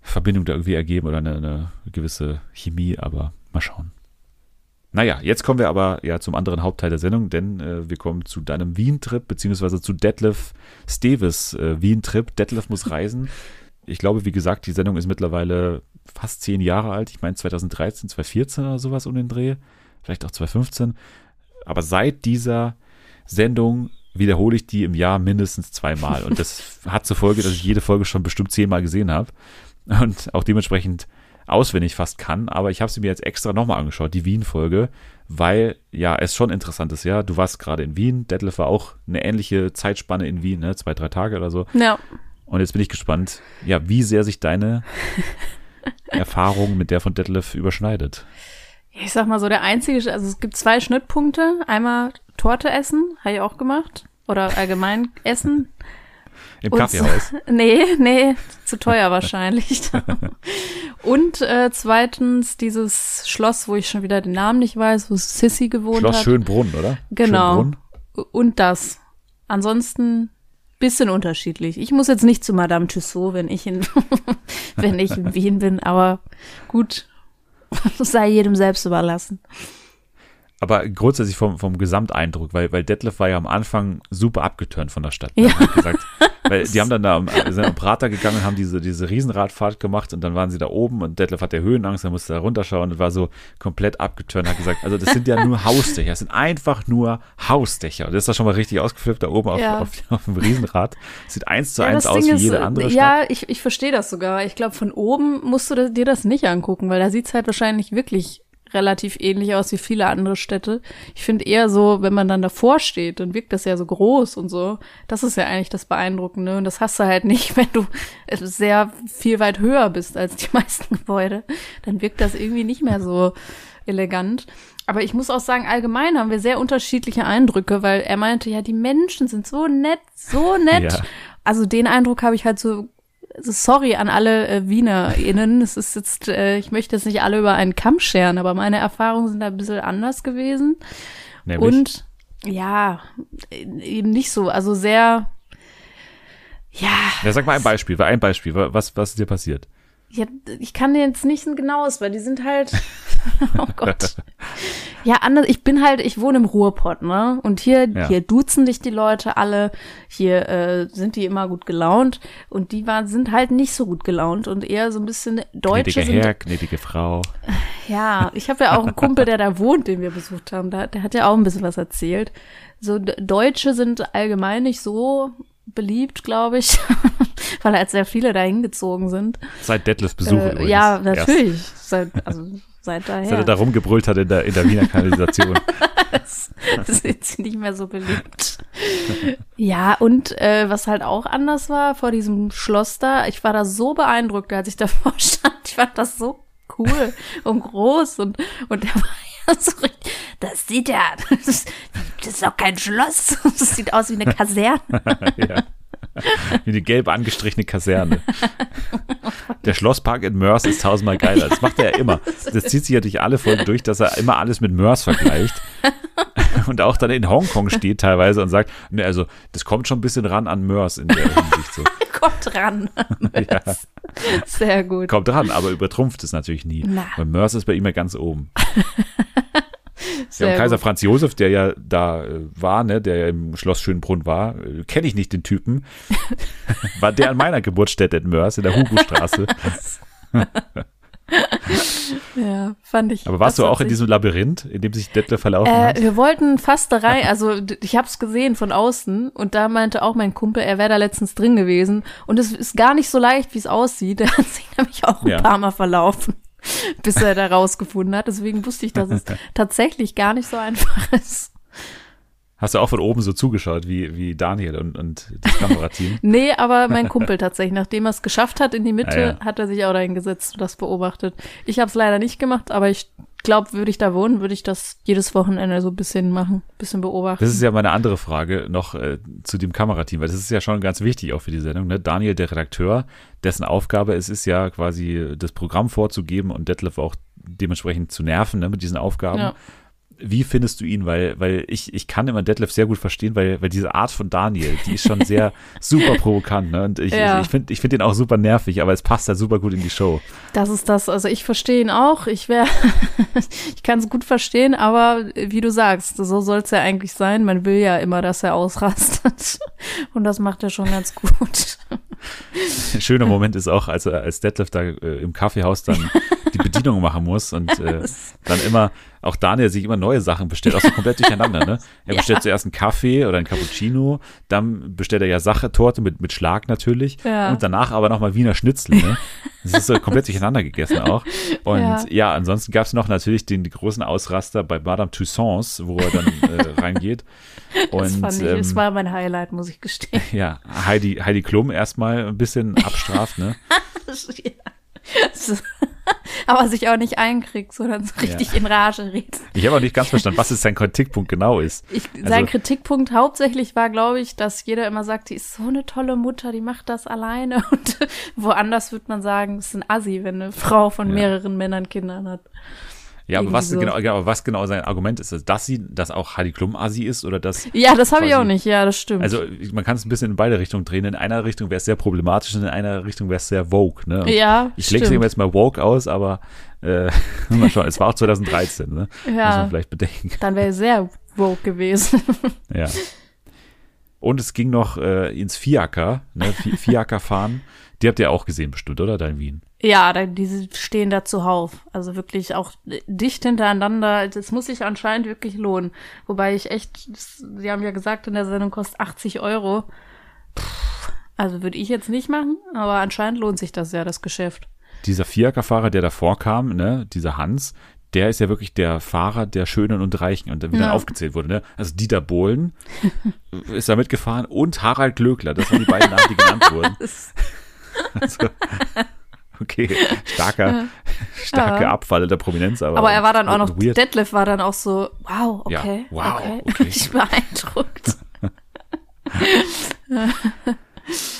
Verbindung da irgendwie ergeben oder eine, eine gewisse Chemie, aber mal schauen. Naja, jetzt kommen wir aber ja zum anderen Hauptteil der Sendung, denn äh, wir kommen zu deinem Wien-Trip, beziehungsweise zu Detlef Steves äh, Wien-Trip. Detlef muss reisen. Ich glaube, wie gesagt, die Sendung ist mittlerweile fast zehn Jahre alt. Ich meine 2013, 2014 oder sowas um den Dreh. Vielleicht auch 2015. Aber seit dieser Sendung wiederhole ich die im Jahr mindestens zweimal. Und das hat zur Folge, dass ich jede Folge schon bestimmt zehnmal gesehen habe. Und auch dementsprechend auswendig fast kann. Aber ich habe sie mir jetzt extra nochmal angeschaut, die Wien-Folge, weil ja, es schon interessant ist. Ja, du warst gerade in Wien. Detlef war auch eine ähnliche Zeitspanne in Wien, ne? zwei, drei Tage oder so. Ja. Und jetzt bin ich gespannt, ja, wie sehr sich deine Erfahrung mit der von Detlef überschneidet. Ich sag mal so, der einzige, also es gibt zwei Schnittpunkte. Einmal Torte essen, habe ich auch gemacht. oder allgemein Essen. Im Und- Kaffeehaus. Nee, nee, zu teuer wahrscheinlich. Und äh, zweitens dieses Schloss, wo ich schon wieder den Namen nicht weiß, wo Sissy gewohnt Schloss hat. Schönbrunn, oder? Genau. Schönbrunn. Und das. Ansonsten bisschen unterschiedlich. Ich muss jetzt nicht zu Madame Tussaud, wenn ich in, wenn ich in Wien bin, aber gut, sei jedem selbst überlassen. Aber grundsätzlich vom, vom Gesamteindruck, weil, weil Detlef war ja am Anfang super abgeturnt von der Stadt. Ja. Hat gesagt, weil die haben dann da am, sind am Prater gegangen und haben diese, diese Riesenradfahrt gemacht und dann waren sie da oben und Detlef hat ja Höhenangst, er musste da runterschauen und war so komplett abgeturnt, hat gesagt, also das sind ja nur Hausdächer, das sind einfach nur Hausdächer. Und das ist da schon mal richtig ausgeflippt da oben auf, Ja. auf, auf dem Riesenrad. Sieht eins zu Ja, eins aus Ding wie ist, jede äh, andere Stadt. Ja, ich, ich verstehe das sogar. Ich glaube, von oben musst du dir das nicht angucken, weil da sieht's halt wahrscheinlich wirklich relativ ähnlich aus wie viele andere Städte. Ich finde eher so, wenn man dann davor steht, dann wirkt das ja so groß und so. Das ist ja eigentlich das Beeindruckende. Und das hast du halt nicht, wenn du sehr viel weit höher bist als die meisten Gebäude. Dann wirkt das irgendwie nicht mehr so elegant. Aber ich muss auch sagen, allgemein haben wir sehr unterschiedliche Eindrücke, weil er meinte, ja, die Menschen sind so nett, so nett. Ja. Also den Eindruck habe ich halt so, sorry an alle äh, WienerInnen. Es ist jetzt, äh, ich möchte jetzt nicht alle über einen Kamm scheren, aber meine Erfahrungen sind da ein bisschen anders gewesen. Nämlich, Und ja, äh, eben nicht so, also sehr, ja, ja, sag mal ein Beispiel, ein Beispiel, was, was ist dir passiert? Ja, ich kann dir jetzt nicht ein genaues, weil die sind halt, oh Gott. Ja, anders, ich bin halt, ich wohne im Ruhrpott, ne? Und hier, Ja. hier duzen dich die Leute alle, hier äh, sind die immer gut gelaunt und die waren, sind halt nicht so gut gelaunt und eher so ein bisschen Deutsche Gnädige sind Herr, gnädige Frau. ja, ich habe ja auch einen Kumpel, der da wohnt, den wir besucht haben. Da, der hat ja auch ein bisschen was erzählt. So Deutsche sind allgemein nicht so beliebt, glaube ich, weil halt sehr viele da hingezogen sind. Seit Detlefs Besuch Äh, übrigens. ja, Erst. natürlich. Seit, also seit Seit er daher da rumgebrüllt hat in der, in der Wiener Kanalisation. sind sie nicht mehr so beliebt. Ja, und äh, was halt auch anders war vor diesem Schloss da, ich war da so beeindruckt, als ich davor stand. Ich fand das so cool und groß und, und der war das sieht ja, das ist, doch kein Schloss. Das sieht aus wie eine Kaserne. ja. Wie eine gelb angestrichene Kaserne. Der Schlosspark in Mörs ist tausendmal geiler. Das macht er ja immer. Das zieht sich ja durch alle Folgen durch, dass er immer alles mit Mörs vergleicht. Und auch dann in Hongkong steht teilweise und sagt, ne, also das kommt schon ein bisschen ran an Mörs in der Hinsicht so. Kommt ran. Ja, Sehr gut. kommt ran, aber übertrumpft es natürlich nie. Na. Weil Mörs ist bei ihm ja ganz oben. Ja, Kaiser gut. Franz Josef, der ja da äh, war, ne, der ja im Schloss Schönbrunn war, äh, kenne ich nicht den Typen. war der an meiner Geburtsstätte in Mörs, in der Hugo-Straße. Ja, fand ich. Aber warst du auch in diesem Labyrinth, in dem sich Detlef verlaufen Äh, hat? wir wollten fast da rein, also ich hab's gesehen von außen und da meinte auch mein Kumpel, er wäre da letztens drin gewesen und es ist gar nicht so leicht, wie es aussieht. Der hat sich nämlich auch ein Ja. paar Mal verlaufen, bis er da rausgefunden hat. Deswegen wusste ich, dass es tatsächlich gar nicht so einfach ist. Hast du auch von oben so zugeschaut, wie, wie Daniel und, und das Kamerateam? Nee, aber mein Kumpel tatsächlich, nachdem er es geschafft hat in die Mitte, Ah, ja. hat er sich auch dahin gesetzt und das beobachtet. Ich habe es leider nicht gemacht, aber ich glaube, würde ich da wohnen, würde ich das jedes Wochenende so ein bisschen machen, bisschen beobachten. Das ist ja meine andere Frage noch äh, zu dem Kamerateam, weil das ist ja schon ganz wichtig auch für die Sendung. Ne? Daniel, der Redakteur, dessen Aufgabe es ist ja quasi das Programm vorzugeben und Detlef auch dementsprechend zu nerven ne, mit diesen Aufgaben. Ja. Wie findest du ihn? Weil, weil ich, ich kann immer Detlef sehr gut verstehen, weil, weil diese Art von Daniel, die ist schon sehr super provokant. Ne? Und ich, Ja. ich, ich finde ich find ihn auch super nervig, aber es passt halt super gut in die Show. Das ist das. Also ich verstehe ihn auch. Ich wäre, ich kann es gut verstehen, aber wie du sagst, so soll es ja eigentlich sein. Man will ja immer, dass er ausrastet. Und das macht er schon ganz gut. Ein schöner Moment ist auch, als, als Detlef da äh, im Kaffeehaus dann die Bedienung machen muss und äh, dann immer, auch Daniel sich immer neue Sachen bestellt, auch so komplett durcheinander, ne? Er Ja. bestellt zuerst einen Kaffee oder einen Cappuccino, dann bestellt er ja Sache, Torte mit, mit Schlag natürlich Ja. und danach aber nochmal Wiener Schnitzel, ne? Das ist so komplett durcheinander gegessen auch. Und ja, Ja. ansonsten gab es noch natürlich den, großen Ausraster bei Madame Tussauds, wo er dann äh, reingeht. Und Das fand ich, ähm, es war mein Highlight, muss ich gestehen. ja, Heidi, Heidi Klum erstmal ein bisschen abstraft, ne? Ja. Aber sich auch nicht einkriegt, sondern so richtig in Rage redet. Ich habe auch nicht ganz verstanden, was es sein Kritikpunkt genau ist. Ich, Also- sein Kritikpunkt hauptsächlich war, glaube ich, dass jeder immer sagt, die ist so eine tolle Mutter, die macht das alleine. Und woanders würde man sagen, es ist ein Assi, wenn eine Frau von Ja. mehreren Männern Kindern hat. Ja, aber was, so. genau, genau, was genau sein Argument ist, dass sie, dass auch Heidi Klum Assi ist oder dass, Ja, das habe ich auch nicht. Ja, das stimmt. also man kann es ein bisschen in beide Richtungen drehen. In einer Richtung wäre es sehr problematisch und in einer Richtung wäre es sehr woke. Ne? Und ja, ich lege es jetzt mal woke aus, aber äh, mal schauen, es war auch 2013, ne? Muss man Ja, vielleicht bedenken. dann wäre sehr woke gewesen. Ja. Und es ging noch äh, ins Fiaker, ne? Fi- Fiaker fahren. Die habt ihr auch gesehen bestimmt, oder? Da in Wien. Ja, da, diese stehen da zuhauf. Also wirklich auch dicht hintereinander. Das muss sich anscheinend wirklich lohnen. Wobei ich echt, Sie haben ja gesagt, in der Sendung kostet 80 Euro. Pff, also würde ich jetzt nicht machen, aber anscheinend lohnt sich das ja, das Geschäft. Dieser Fiaker-Fahrer, der davor kam, ne, dieser Hans, der ist ja wirklich der Fahrer der Schönen und Reichen und wie dann Ja. aufgezählt wurde, ne? Also Dieter Bohlen ist da mitgefahren und Harald Glöckler, das waren die beiden Namen, die genannt wurden. Also, okay, starker, starke Ja. Abfall der Prominenz, aber. Aber er war dann auch noch, weird. Detlef war dann auch so, wow, Ja, okay. wow, okay. okay. Ich beeindruckt.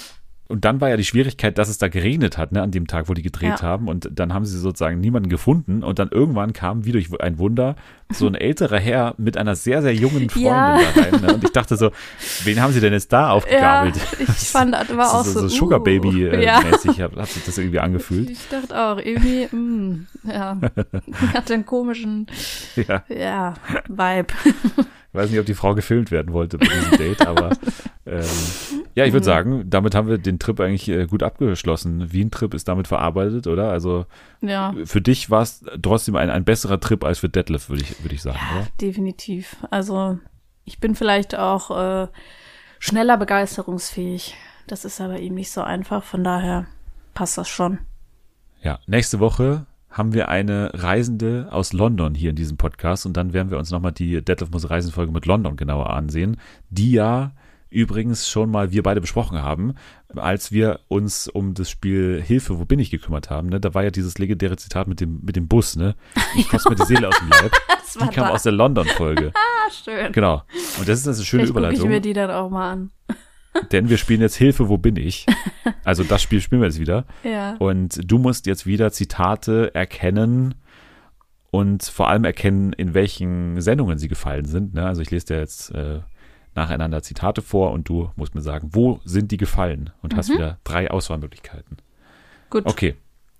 Und dann war ja die Schwierigkeit, dass es da geregnet hat, ne, an dem Tag, wo die gedreht Ja. haben. Und dann haben sie sozusagen niemanden gefunden. Und dann irgendwann kam, wie durch ein Wunder, so ein älterer Herr mit einer sehr, sehr jungen Freundin Ja. da rein. Ne? Und ich dachte so, wen haben sie denn jetzt da Ja, aufgegabelt? ich fand, das war auch so, so, so Sugar uh, Baby äh, ja. hat, hat sich das irgendwie angefühlt. Ich dachte auch, irgendwie, mm, ja, hat einen komischen, Ja, ja, Vibe. ich weiß nicht, ob die Frau gefilmt werden wollte bei diesem Date, aber ähm, ja, ich würde sagen, damit haben wir den Trip eigentlich äh, gut abgeschlossen. Wien-Trip ist damit verarbeitet, oder? Also Ja, für dich war es trotzdem ein, ein besserer Trip als für Detlef, würde ich, würde ich sagen, ja oder? definitiv. Also, ich bin vielleicht auch äh, schneller begeisterungsfähig. Das ist aber eben nicht so einfach, von daher passt das schon. Ja, nächste Woche haben wir eine Reisende aus London hier in diesem Podcast und dann werden wir uns nochmal die Detlef muss Reisen Folge mit London genauer ansehen, die ja übrigens schon mal wir beide besprochen haben, als wir uns um das Spiel Hilfe, wo bin ich gekümmert haben, ne? Da war ja dieses legendäre Zitat mit dem, mit dem Bus, ne? Ich kotze mir die Seele aus dem Leib. Das Die kam aus der London-Folge. Ah, schön. Genau. Und das ist eine schöne Vielleicht gucke ich Überleitung. mir die dann auch mal an. Denn wir spielen jetzt Hilfe, wo bin ich? Also das Spiel spielen wir jetzt wieder. Ja. Und du musst jetzt wieder Zitate erkennen und vor allem erkennen, in welchen Sendungen sie gefallen sind. Ne? Also ich lese dir jetzt äh, nacheinander Zitate vor und du musst mir sagen, wo sind die gefallen? Und hast wieder drei Auswahlmöglichkeiten. Gut. Okay,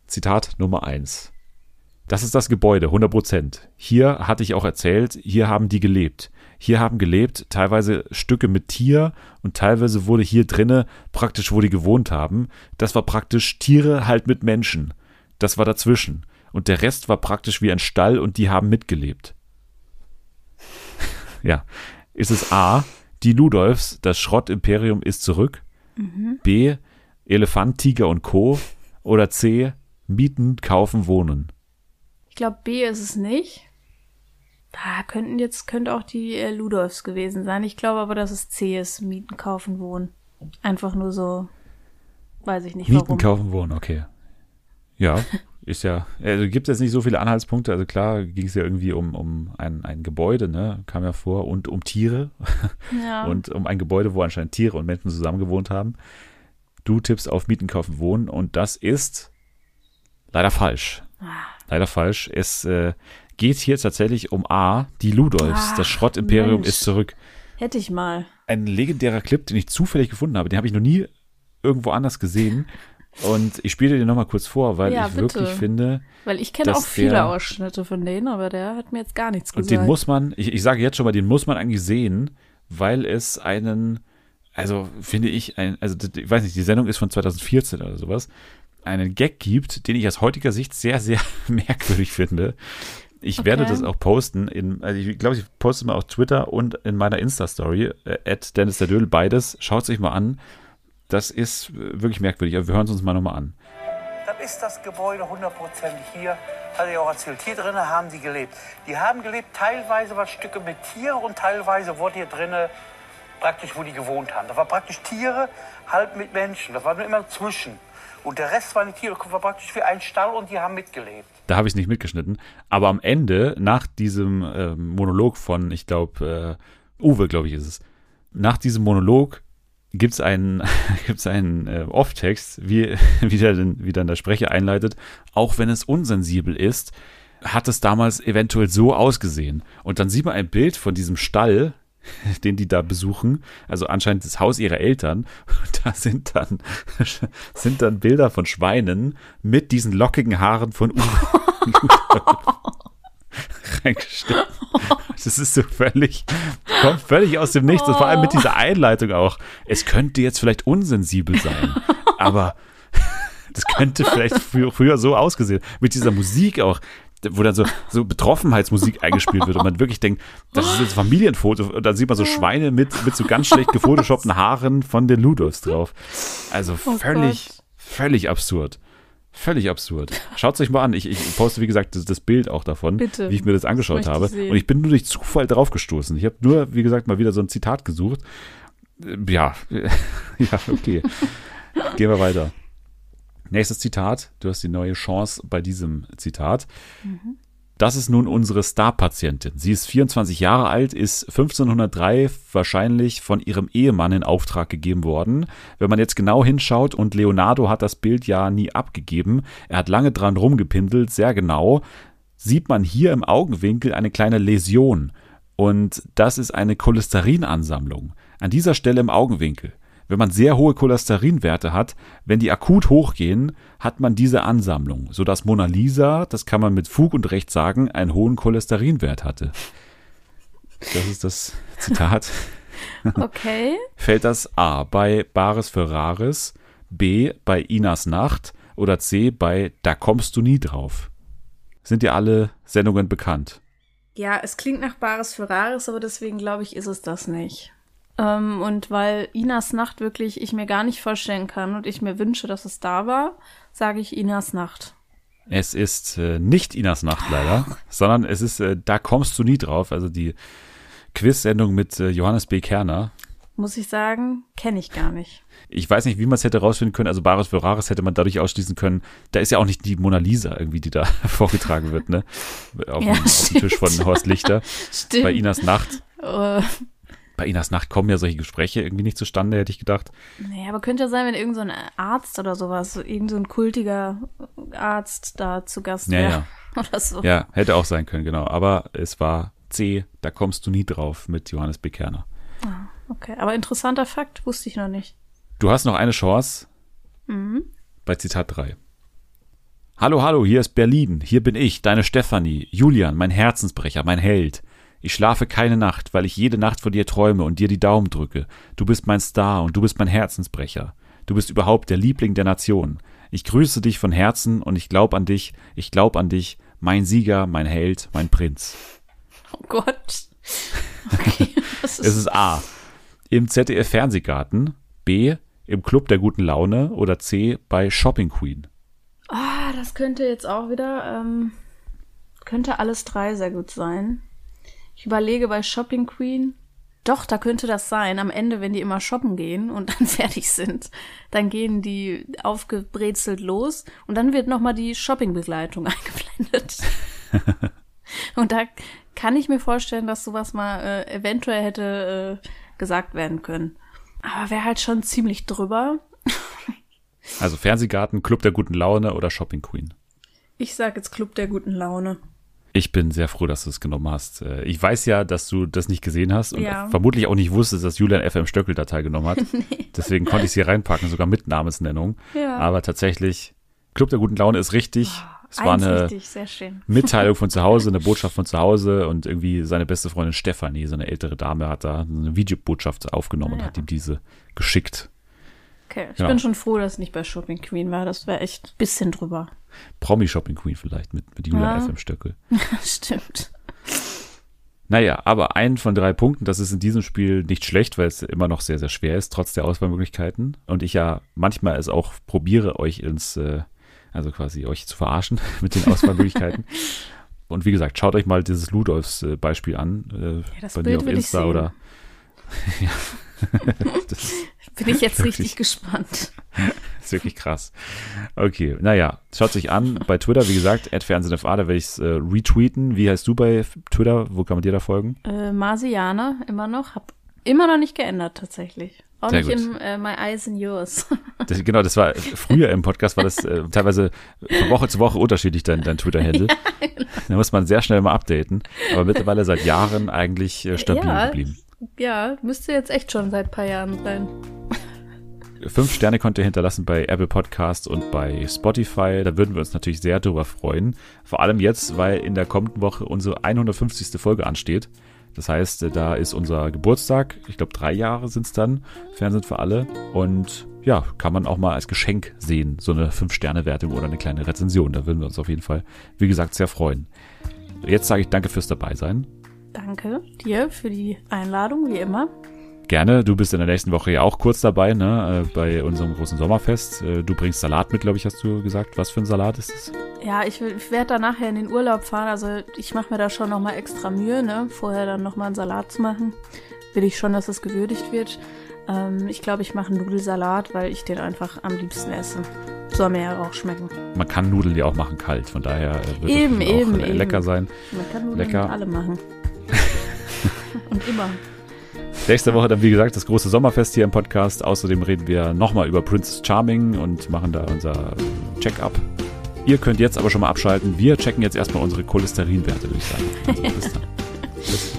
Zitat Nummer eins. Das ist das Gebäude, 100 Prozent. Hier hatte ich auch erzählt, hier haben die gelebt. Hier haben gelebt teilweise Stücke mit Tier und teilweise wurde hier drinne praktisch, wo die gewohnt haben. Das war praktisch Tiere halt mit Menschen. Das war dazwischen. Und der Rest war praktisch wie ein Stall und die haben mitgelebt. ja. Ist es A, die Ludolfs, das Schrottimperium ist zurück? B, Elefant, Tiger und Co. Oder C, Mieten, kaufen, wohnen. Ich glaube, B ist es nicht. Da könnten jetzt, könnte auch die äh, Ludolfs gewesen sein. Ich glaube aber, dass es C ist. Mieten, kaufen, wohnen. Einfach nur so, weiß ich nicht Mieten, warum. kaufen, wohnen, okay. Ja, ist ja, also gibt es jetzt nicht so viele Anhaltspunkte. Also klar ging es ja irgendwie um, um ein, ein Gebäude, ne, kam ja vor, und um Tiere Ja. und um ein Gebäude, wo anscheinend Tiere und Menschen zusammen gewohnt haben. Du tippst auf Mieten, kaufen, wohnen und das ist leider falsch. Ah. Leider falsch. Es äh, geht hier tatsächlich um A, die Ludolfs. Ach, das Schrottimperium Mensch. ist zurück. Hätte ich mal. ein legendärer Clip, den ich zufällig gefunden habe. Den habe ich noch nie irgendwo anders gesehen. Und ich spiele dir nochmal kurz vor, weil Ja, ich bitte. wirklich finde, Weil ich kenne auch viele der- Ausschnitte von denen, aber der hat mir jetzt gar nichts und gesagt. den muss man, ich, ich sage jetzt schon mal, den muss man eigentlich sehen, weil es einen, also finde ich, ein, also ich weiß nicht, die Sendung ist von 2014 oder sowas, einen Gag gibt, den ich aus heutiger Sicht sehr, sehr merkwürdig finde. Ich werde Okay. das auch posten, in, also ich glaube, ich poste es mal auf Twitter und in meiner Insta-Story, äh, at Dennis der Dödel, beides. Schaut es euch mal an. Das ist wirklich merkwürdig, aber wir hören es uns mal nochmal an. Das ist das Gebäude hundertprozentig hier, hatte ich auch erzählt. Hier drinnen haben die gelebt. Die haben gelebt, teilweise waren Stücke mit Tiere und teilweise wurde hier drinnen praktisch, wo die gewohnt haben. Das war praktisch Tiere, halb mit Menschen. Das war nur immer zwischen. Und der Rest waren die Tiere, das war praktisch wie ein Stall und die haben mitgelebt. Da habe ich es nicht mitgeschnitten. Aber am Ende, nach diesem äh, Monolog von, ich glaube, äh, Uwe, glaube ich, ist es. Nach diesem Monolog gibt es einen, gibt's einen äh, Off-Text, wie, wie, der, wie dann der Sprecher einleitet. Auch wenn es unsensibel ist, hat es damals eventuell so ausgesehen. Und dann sieht man ein Bild von diesem Stall, den die da besuchen, also anscheinend das Haus ihrer Eltern. Und da sind dann, sind dann Bilder von Schweinen mit diesen lockigen Haaren von Uwe reingestellt. Das ist so völlig, kommt völlig aus dem Nichts. Und vor allem mit dieser Einleitung auch. Es könnte jetzt vielleicht unsensibel sein, aber das könnte vielleicht früher, früher so ausgesehen. Mit dieser Musik auch, wo dann so, so Betroffenheitsmusik eingespielt wird und man wirklich denkt, das ist jetzt ein Familienfoto. Und dann sieht man so Schweine mit, mit so ganz schlecht gefotoshoppten Haaren von den Ludolfs drauf. Also Oh völlig, Gott. völlig absurd. Völlig absurd. Schaut es euch mal an. Ich, ich poste, wie gesagt, das, das Bild auch davon, Bitte. wie ich mir das angeschaut habe. sehen. Und ich bin nur durch Zufall draufgestoßen. Ich habe nur, wie gesagt, mal wieder so ein Zitat gesucht. Äh, Ja, ja, okay. Gehen wir weiter. Nächstes Zitat. Du hast die neue Chance bei diesem Zitat. Das ist nun unsere Star-Patientin. Sie ist 24 Jahre alt, ist 1503 wahrscheinlich von ihrem Ehemann in Auftrag gegeben worden. Wenn man jetzt genau hinschaut und Leonardo hat das Bild ja nie abgegeben, er hat lange dran rumgepindelt, sehr genau, sieht man hier im Augenwinkel eine kleine Läsion. Und das ist eine Cholesterinansammlung. An dieser Stelle im Augenwinkel. Wenn man sehr hohe Cholesterinwerte hat, wenn die akut hochgehen, hat man diese Ansammlung, sodass Mona Lisa, das kann man mit Fug und Recht sagen, einen hohen Cholesterinwert hatte. Das ist das Zitat. Okay. Fällt das A bei Bares für Rares, B bei Inas Nacht oder C bei Da kommst du nie drauf? Sind dir alle Sendungen bekannt? Ja, es klingt nach Bares für Rares, aber deswegen glaube ich, ist es das nicht. Ähm, und weil Inas Nacht wirklich ich mir gar nicht vorstellen kann und ich mir wünsche, dass es da war, sage ich Inas Nacht. Es ist äh, nicht Inas Nacht leider, sondern es ist äh, Da kommst du nie drauf, also die Quiz-Sendung mit äh, Johannes B. Kerner. Muss ich sagen, kenne ich gar nicht. Ich weiß nicht, wie man es hätte rausfinden können. Also Bares für Rares hätte man dadurch ausschließen können. Da ist ja auch nicht die Mona Lisa irgendwie, die da vorgetragen wird, ne? Auf, Ja, dem, auf dem Tisch von. Horst Lichter. Stimmt. Bei Inas Nacht. Äh, Bei Inas Nacht kommen ja solche Gespräche irgendwie nicht zustande, hätte ich gedacht. naja, aber könnte ja sein, wenn irgend so ein Arzt oder sowas, so irgend so ein kultiger Arzt da zu Gast wäre. ja. Oder so. Ja, hätte auch sein können, genau. Aber es war C, da kommst du nie drauf mit Johannes B. Kerner. Okay, aber interessanter Fakt, wusste ich noch nicht. Du hast noch eine Chance bei Zitat 3. Hallo, hallo, hier ist Berlin. Hier bin ich, deine Stefanie, Julian, mein Herzensbrecher, mein Held. Ich schlafe keine Nacht, weil ich jede Nacht von dir träume und dir die Daumen drücke. Du bist mein Star und du bist mein Herzensbrecher. Du bist überhaupt der Liebling der Nation. Ich grüße dich von Herzen und ich glaub an dich, ich glaub an dich, mein Sieger, mein Held, mein Prinz. Oh Gott. Okay, das Es ist, ist A. Im ZDF Fernsehgarten, B. Im Club der guten Laune oder C. bei Shopping Queen. ah, das könnte jetzt auch wieder, ähm, könnte alles drei sehr gut sein. Ich überlege bei Shopping Queen. Doch, da könnte das sein. Am Ende, wenn die immer shoppen gehen und dann fertig sind, dann gehen die aufgebrezelt los und dann wird nochmal die Shoppingbegleitung eingeblendet. und da kann ich mir vorstellen, dass sowas mal äh, eventuell hätte äh, gesagt werden können. Aber wäre halt schon ziemlich drüber. Also Fernsehgarten, Club der guten Laune oder Shopping Queen. Ich sag jetzt Club der guten Laune. Ich bin sehr froh, dass du es genommen hast. Äh, Ich weiß ja, dass du das nicht gesehen hast und Ja. vermutlich auch nicht wusstest, dass Julian FM Stöckel da teilgenommen hat. Deswegen konnte ich sie reinpacken, sogar mit Namensnennung. Ja. Aber tatsächlich, Club der guten Laune ist richtig. es war eine richtig, sehr schön. Mitteilung von zu Hause, eine Botschaft von zu Hause und irgendwie seine beste Freundin Stefanie, so eine ältere Dame, hat da eine Videobotschaft aufgenommen und Ah, ja. hat ihm diese geschickt. Okay, ich Ja. bin schon froh, dass es nicht bei Shopping Queen war. Das wäre echt ein bisschen drüber. Promi-Shopping Queen vielleicht mit, mit Julian Ja. FM Stöckel. Stimmt. Naja, aber ein von drei Punkten, das ist in diesem Spiel nicht schlecht, weil es immer noch sehr, sehr schwer ist, trotz der Auswahlmöglichkeiten. Und ich ja manchmal es auch probiere, euch ins, äh, also quasi euch zu verarschen mit den Auswahlmöglichkeiten. Und wie gesagt, schaut euch mal dieses Ludolfs äh, Beispiel an, äh, das bei mir auf Insta oder das ist, Bin ich jetzt Wirklich. richtig gespannt. ist wirklich krass. Okay, naja, schaut sich an bei Twitter, wie gesagt, @fernsehenfa, da werde ich es äh, retweeten. Wie heißt du bei Twitter? Wo kann man dir da folgen? Äh, Marsianer, immer noch. Hab immer noch nicht geändert, tatsächlich. Auch Sehr nicht gut. in äh, My Eyes and Yours. Das, genau, das war früher im Podcast, war das äh, teilweise von Woche zu Woche unterschiedlich, dein, dein Twitter-Handle. Da muss man sehr schnell mal updaten. Aber mittlerweile seit Jahren eigentlich äh, stabil Ja. geblieben. Ja, müsste jetzt echt schon seit ein paar Jahren sein. Fünf Sterne könnt ihr hinterlassen bei Apple Podcasts und bei Spotify. Da würden wir uns natürlich sehr drüber freuen. Vor allem jetzt, weil in der kommenden Woche unsere 150. Folge ansteht. Das heißt, äh, da ist unser Geburtstag. Ich glaube, drei Jahre sind es dann. Fernsehen für alle. Und ja, kann man auch mal als Geschenk sehen. So eine Fünf-Sterne-Wertung oder eine kleine Rezension. Da würden wir uns auf jeden Fall, wie gesagt, sehr freuen. Jetzt sage ich danke fürs Dabeisein. Danke dir für die Einladung, wie immer. Gerne. Du bist in der nächsten Woche ja auch kurz dabei, ne? äh, Bei unserem großen Sommerfest. Äh, Du bringst Salat mit, glaube ich, hast du gesagt. Was für ein Salat ist es? Ja, ich, ich werde da nachher in den Urlaub fahren. Also ich mache mir da schon nochmal extra Mühe, ne? Vorher dann nochmal einen Salat zu machen. Will ich schon, dass es gewürdigt wird. Ähm, ich glaube, ich mache einen Nudelsalat, weil ich den einfach am liebsten esse. Soll mir ja auch schmecken. Man kann Nudeln ja auch machen kalt, von daher äh, wird Eben, es auch eben, eben. lecker sein. Man kann Nudeln Lecker. mit allem machen. Und immer. Nächste Woche dann, wie gesagt, das große Sommerfest hier im Podcast. Außerdem reden wir nochmal über Princess Charming und machen da unser Check-up. Ihr könnt jetzt aber schon mal abschalten. Wir checken jetzt erstmal unsere Cholesterinwerte, würde ich sagen. Also, bis dann. Tschüss.